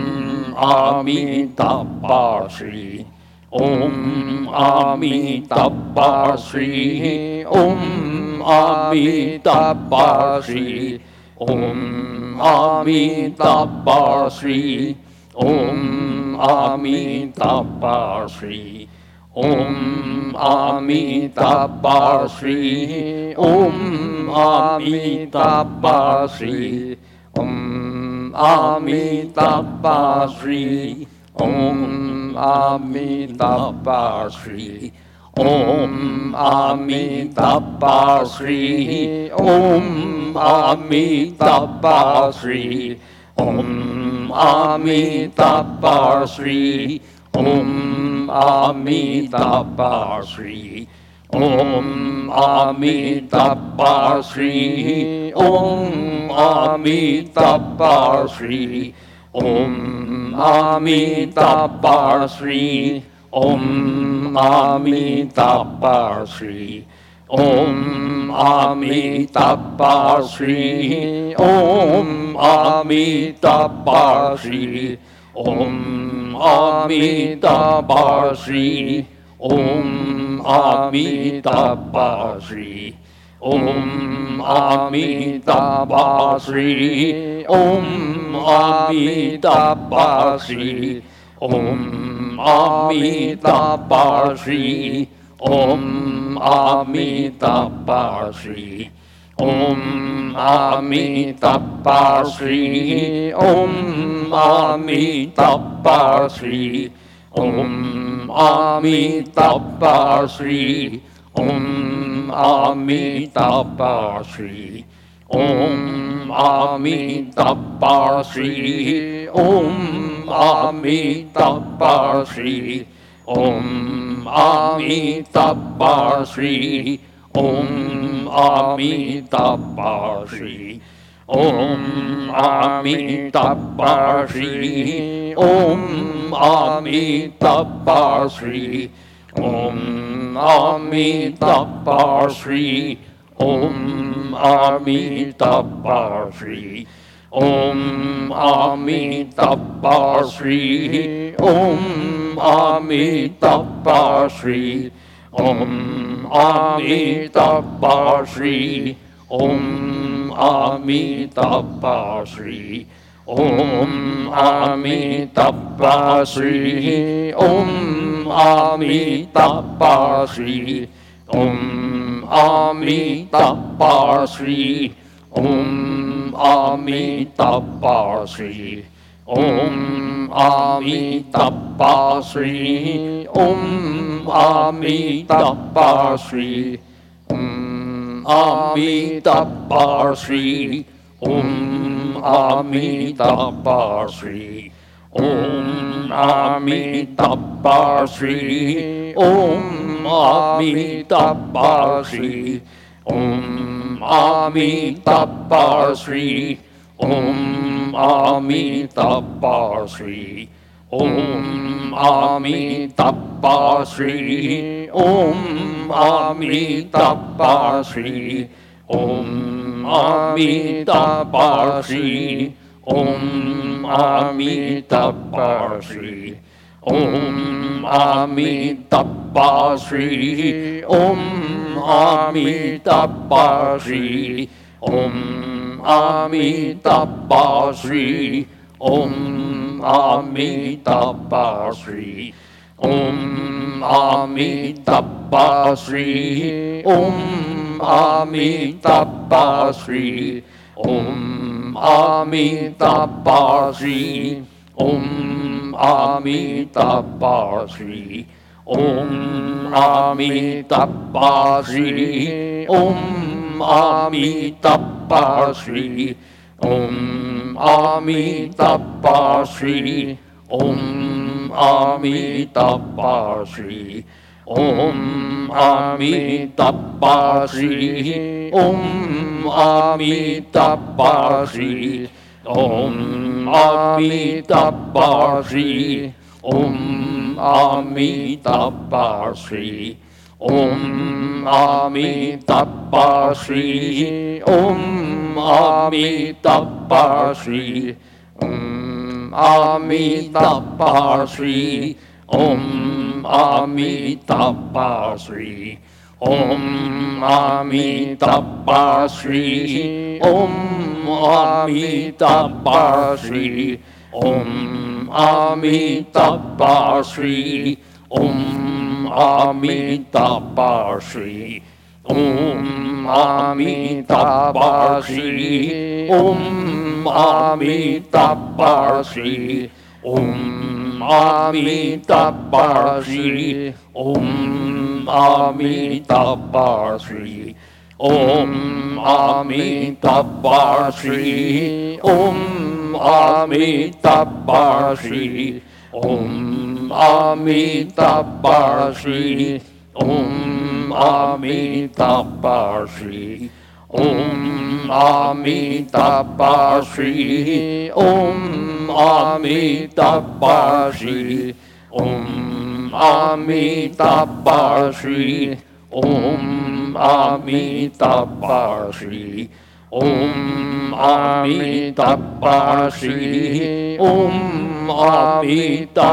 आमी तपासी ओम आमी तपासी ओम आमी तपासी ओम आमी तपासी ओम आमी तपासी ॐ आमिताबाश्री ॐ आमिताबाश्री ॐ आमिताबाश्री ॐ आमिताबाश्री ॐ आमिताबाश्री ॐ आमिताबाश्री ॐ आमिताबाश्री ॐ अमिताभा श्री ॐ अमिताभा श्री ॐ अमिताभा श्री ॐ अमिताभा श्री ॐ अमिताभा श्री ॐ अमिताभा श्री ॐ अमिताभा Shri Om Amitabha Shri Om Amitabha Shri Om Amitabha Shri Om Amitabha Shri Om Amitabha Shri Om Amitabha Shri ॐ आमि तप्पाश्री ॐ आमि तप्पाश्री ॐ आमि तप्पाश्री ॐ आमि तप्पाश्री ॐ आमि तप्पाश्री ॐ आमि तप्पाश्री ॐ आमि तप्पाश्री ॐ आमितापाशी ॐ आमितापाशी ॐ आमितापाशी ॐ आमितापाशी ॐ आमितापाशी ॐ आमितापाशी ॐ आमितापाशी ॐ Amitabha Shri Om Amitabha Shri Om Amitabha Shri Om Amitabha Shri Om Amitabha Shri Om Amitabha Shri Om Amitabha Shri Om Amitabha Shri Om Amitabha Shri Om Amitabha Shri Om Amitabha Shri Om Amitabha Shri Om Amitabha Shri Om আমি তপশ্রী ওম আমি তপশ্রী ওম আমি তপশ্রী ওম আমি তপশ্রী ওম আমি তপশ্রী ওম আমি তপশ্রী ওম আমি তপশ্রী ওম Amitabha Shri Om Amitabha Shri Om Amitabha Shri Om Amitabha Shri Om Amitabha Shri Om Amitabha Shri Om Amitabha Shri Om Amitabha Shri Om Amitabha Shri Om Amitabha Shri Om Amitabha Shri Om Amitabha Shri Om Amitabha Shri Om Amitabha Shri ॐ आमि तप्पाश्री ॐ आमि तप्पाश्री ॐ आमि तप्पाश्री ॐ आमी तप्पाश्री ॐ ओम आमी ॐ श्री तप्पाश्री ॐ तप्पा श्री, ॐ Amitabha Shri Om Amitabha Shri Om Amitabha Shri Om Amitabha Shri Om Amitabha Shri Om Amitabha Shri Om Amitabha Shri Om Amitabhashi, Om Amitabhashi, Om Amitabhashi, Om Amitabhashi, Om Amitabhashi, Om Amitabhashi, ॐ आमितपाणिः ॐ आमितपाणिः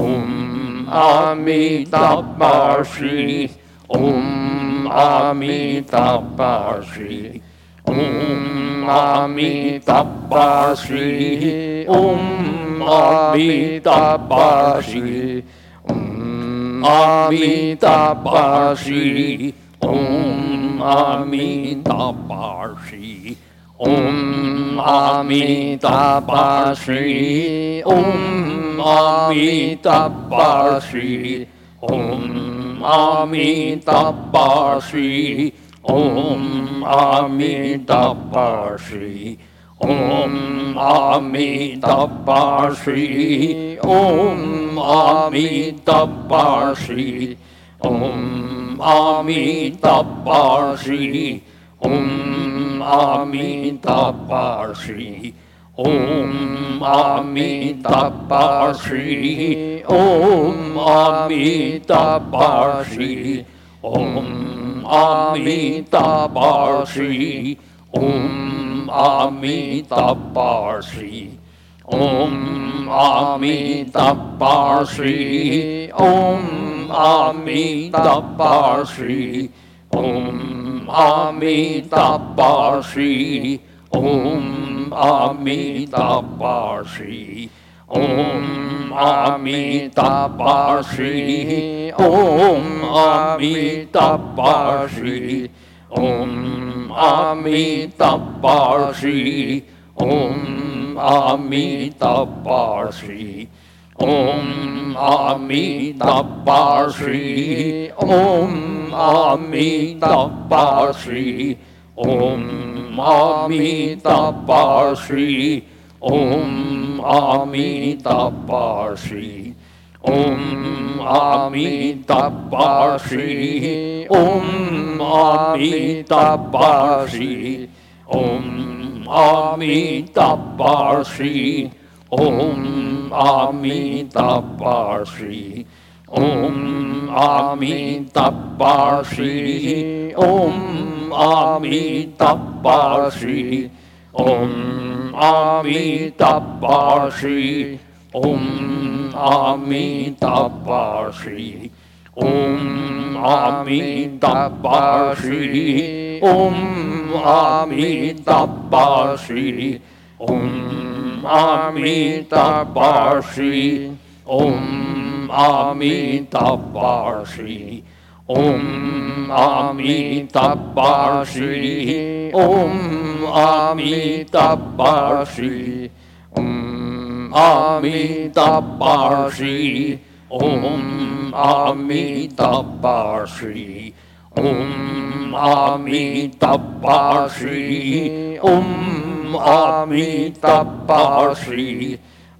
ॐ आमितपाणिः ॐ आमितपाणिः ॐ आमितपाणिः ॐ आमितपाणिः ॐ आमितपाणिः ओम अमितापाशी ओम अमितापाशी ओम अमितापाशी ओम अमितापाशी ओम अमितापाशी ओम अमितापाशी ओम अमितापाशी Amitabha Shri Om Amitabha Shri Om Amitabha Shri Om Amitabha Shri Om Amitabha Shri Om Amitabha Shri Om Amitabha Shri Om Amitabha Shri Om Amitabha Shri Om Amitabha Shri Om Amitabha Shri Om Amitabha Shri Om Amitabha Shri Om Amitabha Shri Om 阿弥达巴西，唵阿弥达巴西，唵阿 ॐ आमितापाश्री ॐ आमी ॐ आमितापाश्री ॐ आमितापाश्री ॐ आमितापाश्री ॐ आमितापाश्री ॐ आमितापाश्री ॐ अमितापाशी ओम अमितापाशी ओम अमितापाशी ओम अमितापाशी ओम अमितापाशी ओम अमितापाशी ओम अमितापाशी ओम अमितपाशी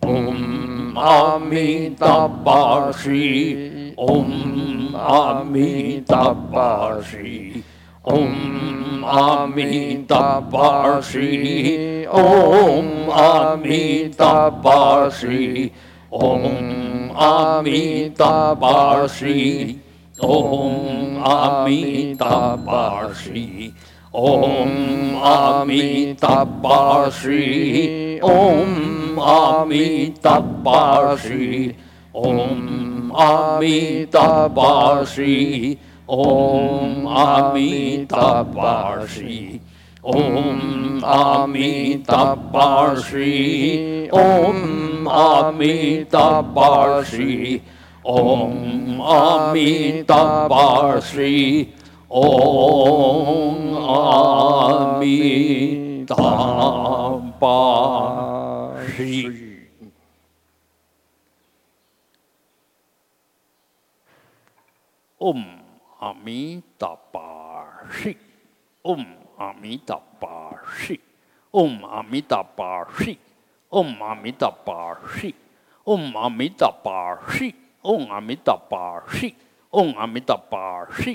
ॐ अमितपाशी ॐ अमितपाशी ॐ अमितपाशी ॐ अमितपाशी ॐ अमितपाशी ॐ अमितपाशी ॐ अमितपाशी ओम अमितपाशी ॐ ओम ॐ अमितपाशी ओम अमितपाशी ॐ अमितपाशी ॐ अमितपाशी ॐ आमितापाशि ॐ अमितापाशि ॐ अमितापाशि ॐ अमितापाशि ॐ अमितापाशि ॐ अमितापाशि ॐ अमितापाशि ॐ अमितापाशि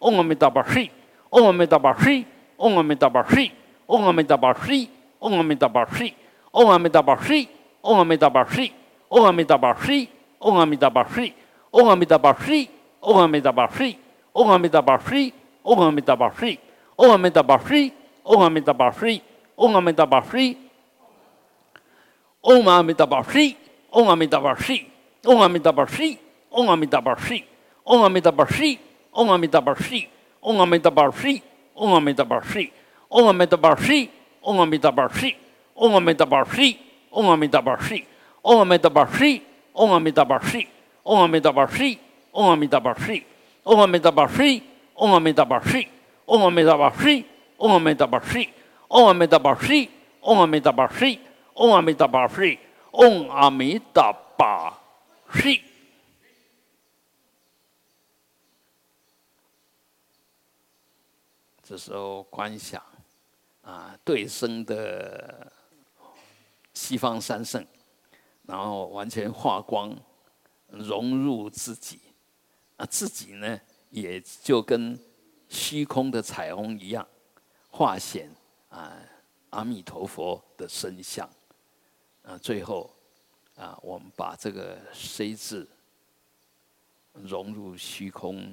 嗡阿弥达巴西。嗡阿弥达巴西，嗡阿弥达巴西，嗡阿弥达巴西，嗡阿弥达巴西，嗡阿弥达巴西，嗡阿弥达巴西，嗡阿弥达巴西，嗡阿弥达巴西，嗡阿弥达巴西，嗡阿弥达巴西，嗡阿弥达巴西，嗡阿弥达巴西，嗡阿弥达巴西，嗡阿弥达巴西，嗡阿弥达巴西，嗡阿弥达巴西，嗡阿弥达巴西，嗡阿弥达巴西，嗡阿弥达巴西，这时候观想，啊，对生的西方三圣，然后完全化光，融入自己，啊，自己呢，也就跟虚空的彩虹一样，化显啊阿弥陀佛的身相，啊，最后啊我们把这个 c 字融入虚空。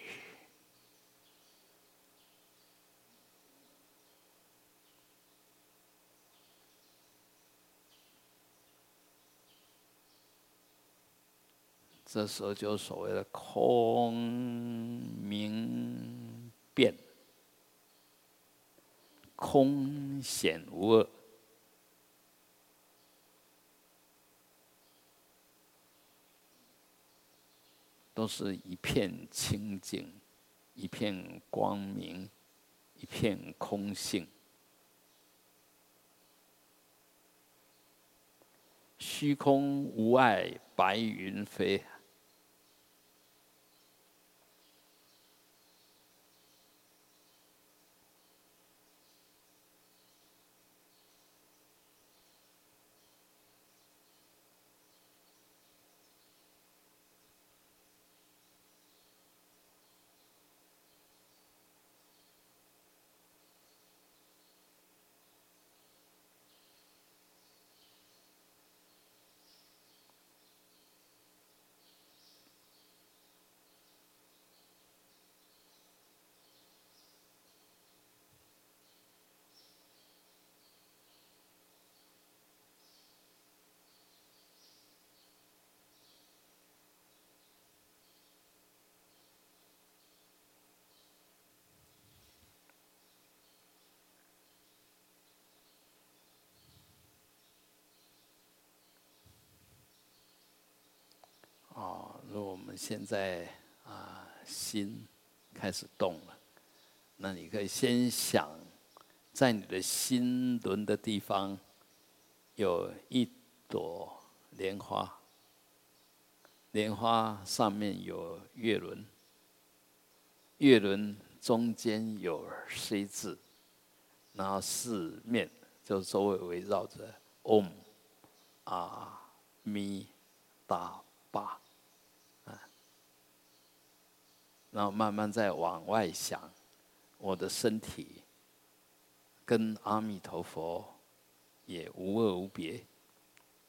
这时候就所谓的空明变。空显无二，都是一片清净，一片光明，一片空性，虚空无碍，白云飞。如果我现在啊心开始动了，那你可以先想，在你的心轮的地方有一朵莲花，莲花上面有月轮，月轮中间有 C 字，然后四面就周围围绕着 Om 阿弥达巴。然后慢慢再往外想，我的身体跟阿弥陀佛也无二无别，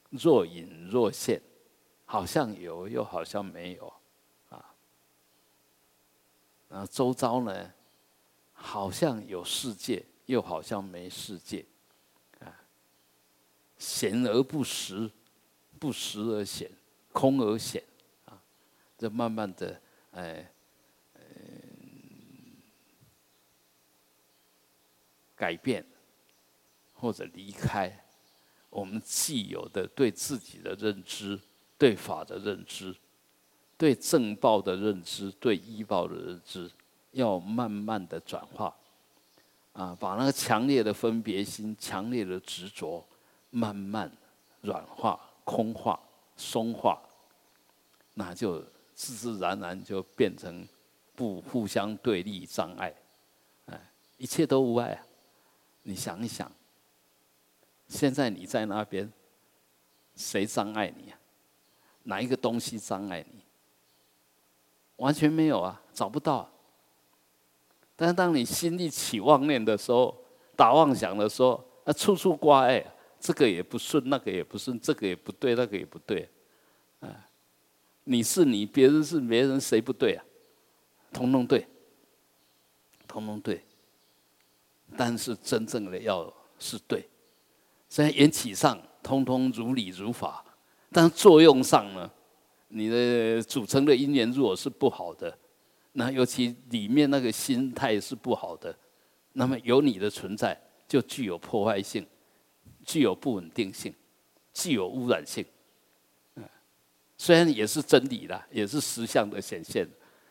若隐若现，好像有又好像没有，啊，后周遭呢，好像有世界，又好像没世界，啊，显而不实，不实而显，空而显，啊，这慢慢的，哎。改变，或者离开我们既有的对自己的认知、对法的认知、对正报的认知、对医报的认知，要慢慢的转化，啊，把那个强烈的分别心、强烈的执着，慢慢软化、空化、松化，那就自自然然就变成不互相对立障碍，哎，一切都无碍啊。你想一想，现在你在那边，谁障碍你啊？哪一个东西障碍你？完全没有啊，找不到。但是当你心里起妄念的时候，打妄想的时候，那处处挂碍，这个也不顺，那个也不顺，这个也不对，那个也不对，啊，你是你，别人是别人，谁不对啊？通通对，通通对。但是真正的要是对，在缘起上通通如理如法，但作用上呢，你的组成的因缘如果是不好的，那尤其里面那个心态是不好的，那么有你的存在就具有破坏性，具有不稳定性，具有污染性。嗯虽然也是真理啦，也是实相的显现，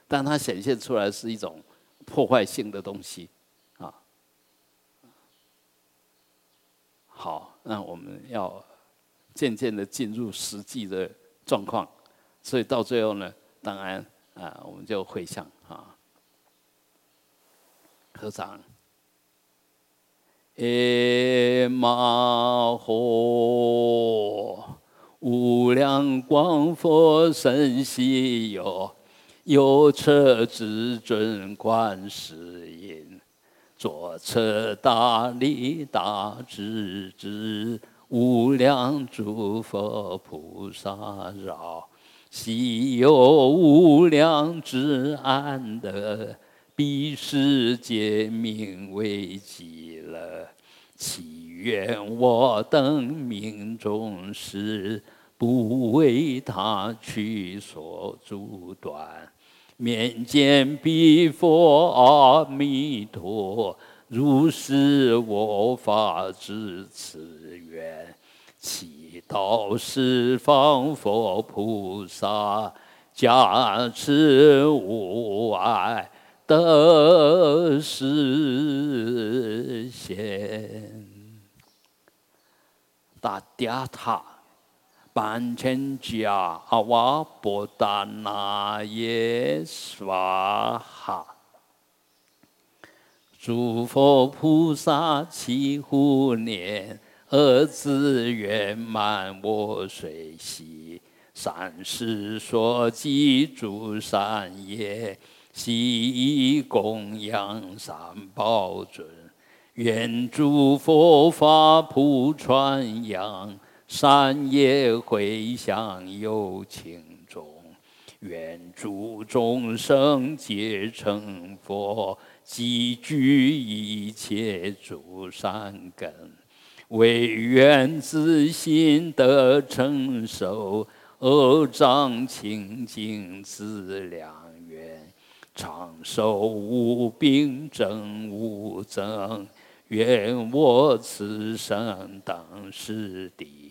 但它显现出来是一种破坏性的东西，啊。好，那我们要渐渐的进入实际的状况，所以到最后呢，当然啊，我们就会向啊，合掌。诶，玛诃，无量光佛身西游，有车至尊观世音，左侧大利大智智，无量诸佛菩萨绕，西有无量之安乐。彼世界名为极乐，祈愿我等命中时，不为他去所阻断。面见彼佛阿弥陀，如是我法至此愿，祈祷十方佛菩萨加持无碍。的实现，大家他半千家阿瓦波达那耶娑哈，诸佛菩萨齐护念，儿子圆满我随喜，善事所记诸善业。悉供养三宝尊，愿诸佛法普传扬，善业回向有情众，愿诸众生皆成佛，积聚一切诸善根，唯愿自心得成熟，恶障清净自良缘。长寿无病，症无增。愿我此生当师弟，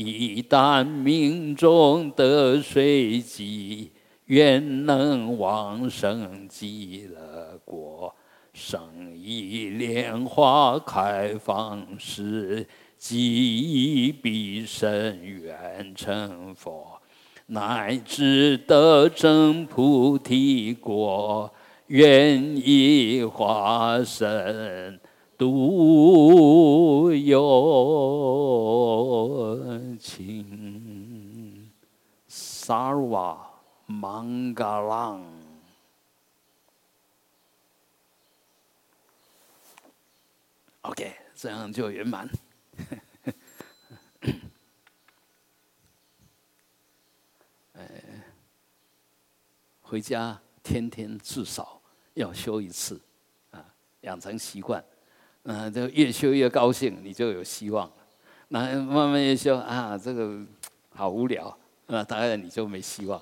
一旦命中得随机，愿能往生极乐国，生以莲花开放时，即必生愿成佛。乃至得证菩提果，愿以化身独有情。萨瓦曼嘎朗，OK，这样就圆满。回家天天至少要修一次，啊，养成习惯，嗯，就越修越高兴，你就有希望。那慢慢越修啊，这个好无聊，那当然你就没希望。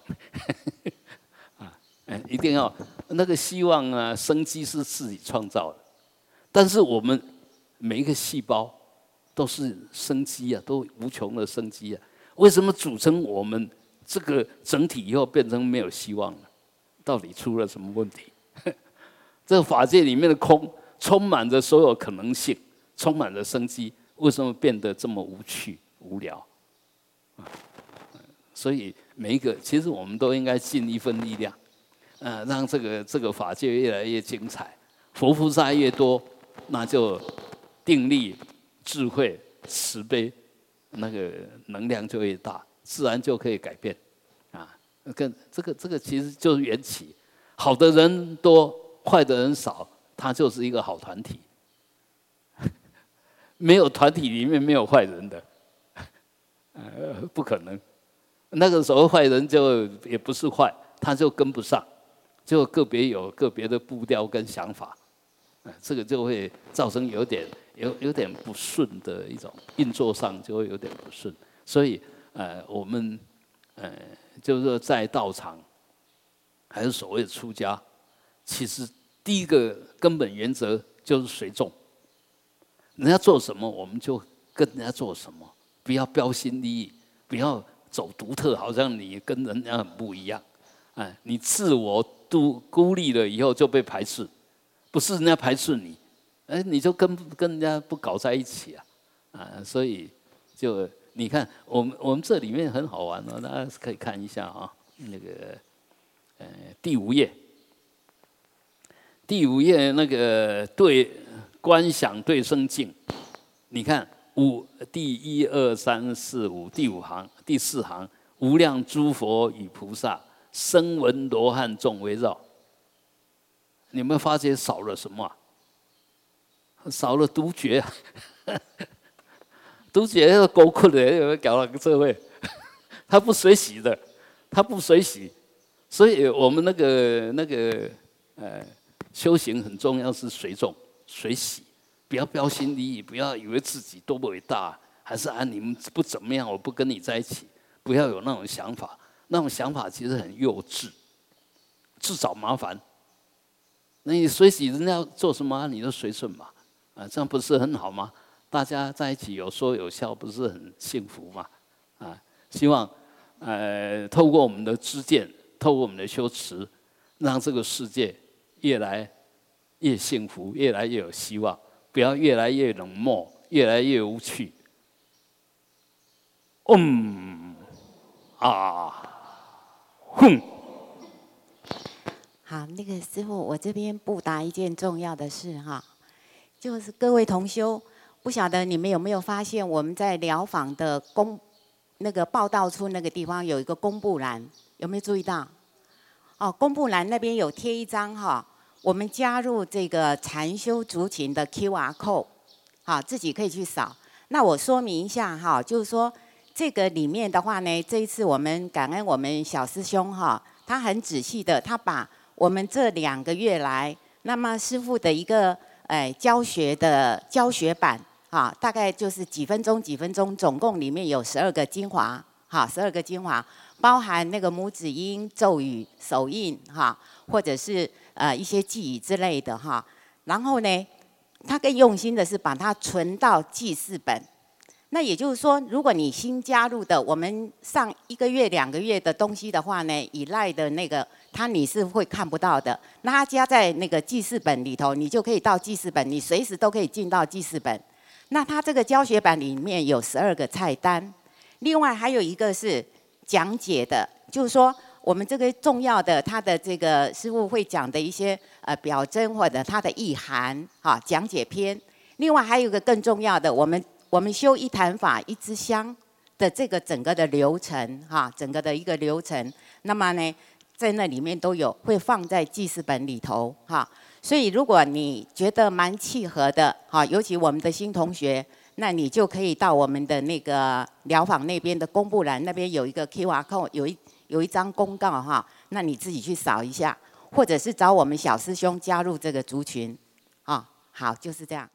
啊，嗯，一定要那个希望啊，生机是自己创造的，但是我们每一个细胞都是生机啊，都无穷的生机啊，为什么组成我们这个整体以后变成没有希望了？到底出了什么问题？这个法界里面的空充满着所有可能性，充满着生机，为什么变得这么无趣、无聊？所以每一个，其实我们都应该尽一份力量，呃，让这个这个法界越来越精彩。佛菩萨越多，那就定力、智慧、慈悲，那个能量就越大，自然就可以改变。啊跟这个这个其实就是缘起，好的人多，坏的人少，他就是一个好团体。没有团体里面没有坏人的，呃，不可能。那个时候坏人就也不是坏，他就跟不上，就个别有个别的步调跟想法，这个就会造成有点有有点不顺的一种运作上就会有点不顺，所以呃，我们呃。就是，在道场，还是所谓出家，其实第一个根本原则就是随众。人家做什么，我们就跟人家做什么，不要标新立异，不要走独特，好像你跟人家很不一样。哎，你自我独孤立了以后就被排斥，不是人家排斥你，哎，你就跟跟人家不搞在一起啊，啊，所以就你看我们我们这里面很好玩哦，大家可以看一下啊，那个呃第五页，第五页那个对观想对生境，你看五第一二三四五第五行第四行无量诸佛与菩萨。声闻罗汉众围绕，你们发觉少了什么？少了独觉，独觉要高困的，有人搞了个社会，他不随喜的，他不随喜，所以我们那个那个呃修行很重要是随众随喜，不要标新立异，不要以为自己多伟大，还是啊你们不怎么样，我不跟你在一起，不要有那种想法。那种想法其实很幼稚，自找麻烦。那你随喜人家做什么，你就随顺嘛，啊，这样不是很好吗？大家在一起有说有笑，不是很幸福吗？啊，希望呃，透过我们的知见，透过我们的修持，让这个世界越来越幸福，越来越有希望，不要越来越冷漠，越来越无趣。嗯，啊。哼，好，那个师傅，我这边布达一件重要的事哈，就是各位同修，不晓得你们有没有发现，我们在疗房的公那个报道处那个地方有一个公布栏，有没有注意到？哦，公布栏那边有贴一张哈，我们加入这个禅修族群的 Q R code，好，自己可以去扫。那我说明一下哈，就是说。这个里面的话呢，这一次我们感恩我们小师兄哈，他很仔细的，他把我们这两个月来，那么师傅的一个哎教学的教学版啊，大概就是几分钟几分钟，总共里面有十二个精华，哈，十二个精华，包含那个母子音、咒语、手印哈，或者是呃一些记忆之类的哈，然后呢，他更用心的是把它存到记事本。那也就是说，如果你新加入的，我们上一个月、两个月的东西的话呢，以赖的那个，它你是会看不到的。那它加在那个记事本里头，你就可以到记事本，你随时都可以进到记事本。那它这个教学版里面有十二个菜单，另外还有一个是讲解的，就是说我们这个重要的，它的这个师傅会讲的一些呃表征或者它的意涵哈讲解篇。另外还有一个更重要的，我们。我们修一坛法一支香的这个整个的流程哈，整个的一个流程，那么呢，在那里面都有会放在记事本里头哈。所以如果你觉得蛮契合的哈，尤其我们的新同学，那你就可以到我们的那个疗访那边的公布栏那边有一个 Q R code，有一有一张公告哈，那你自己去扫一下，或者是找我们小师兄加入这个族群啊。好，就是这样。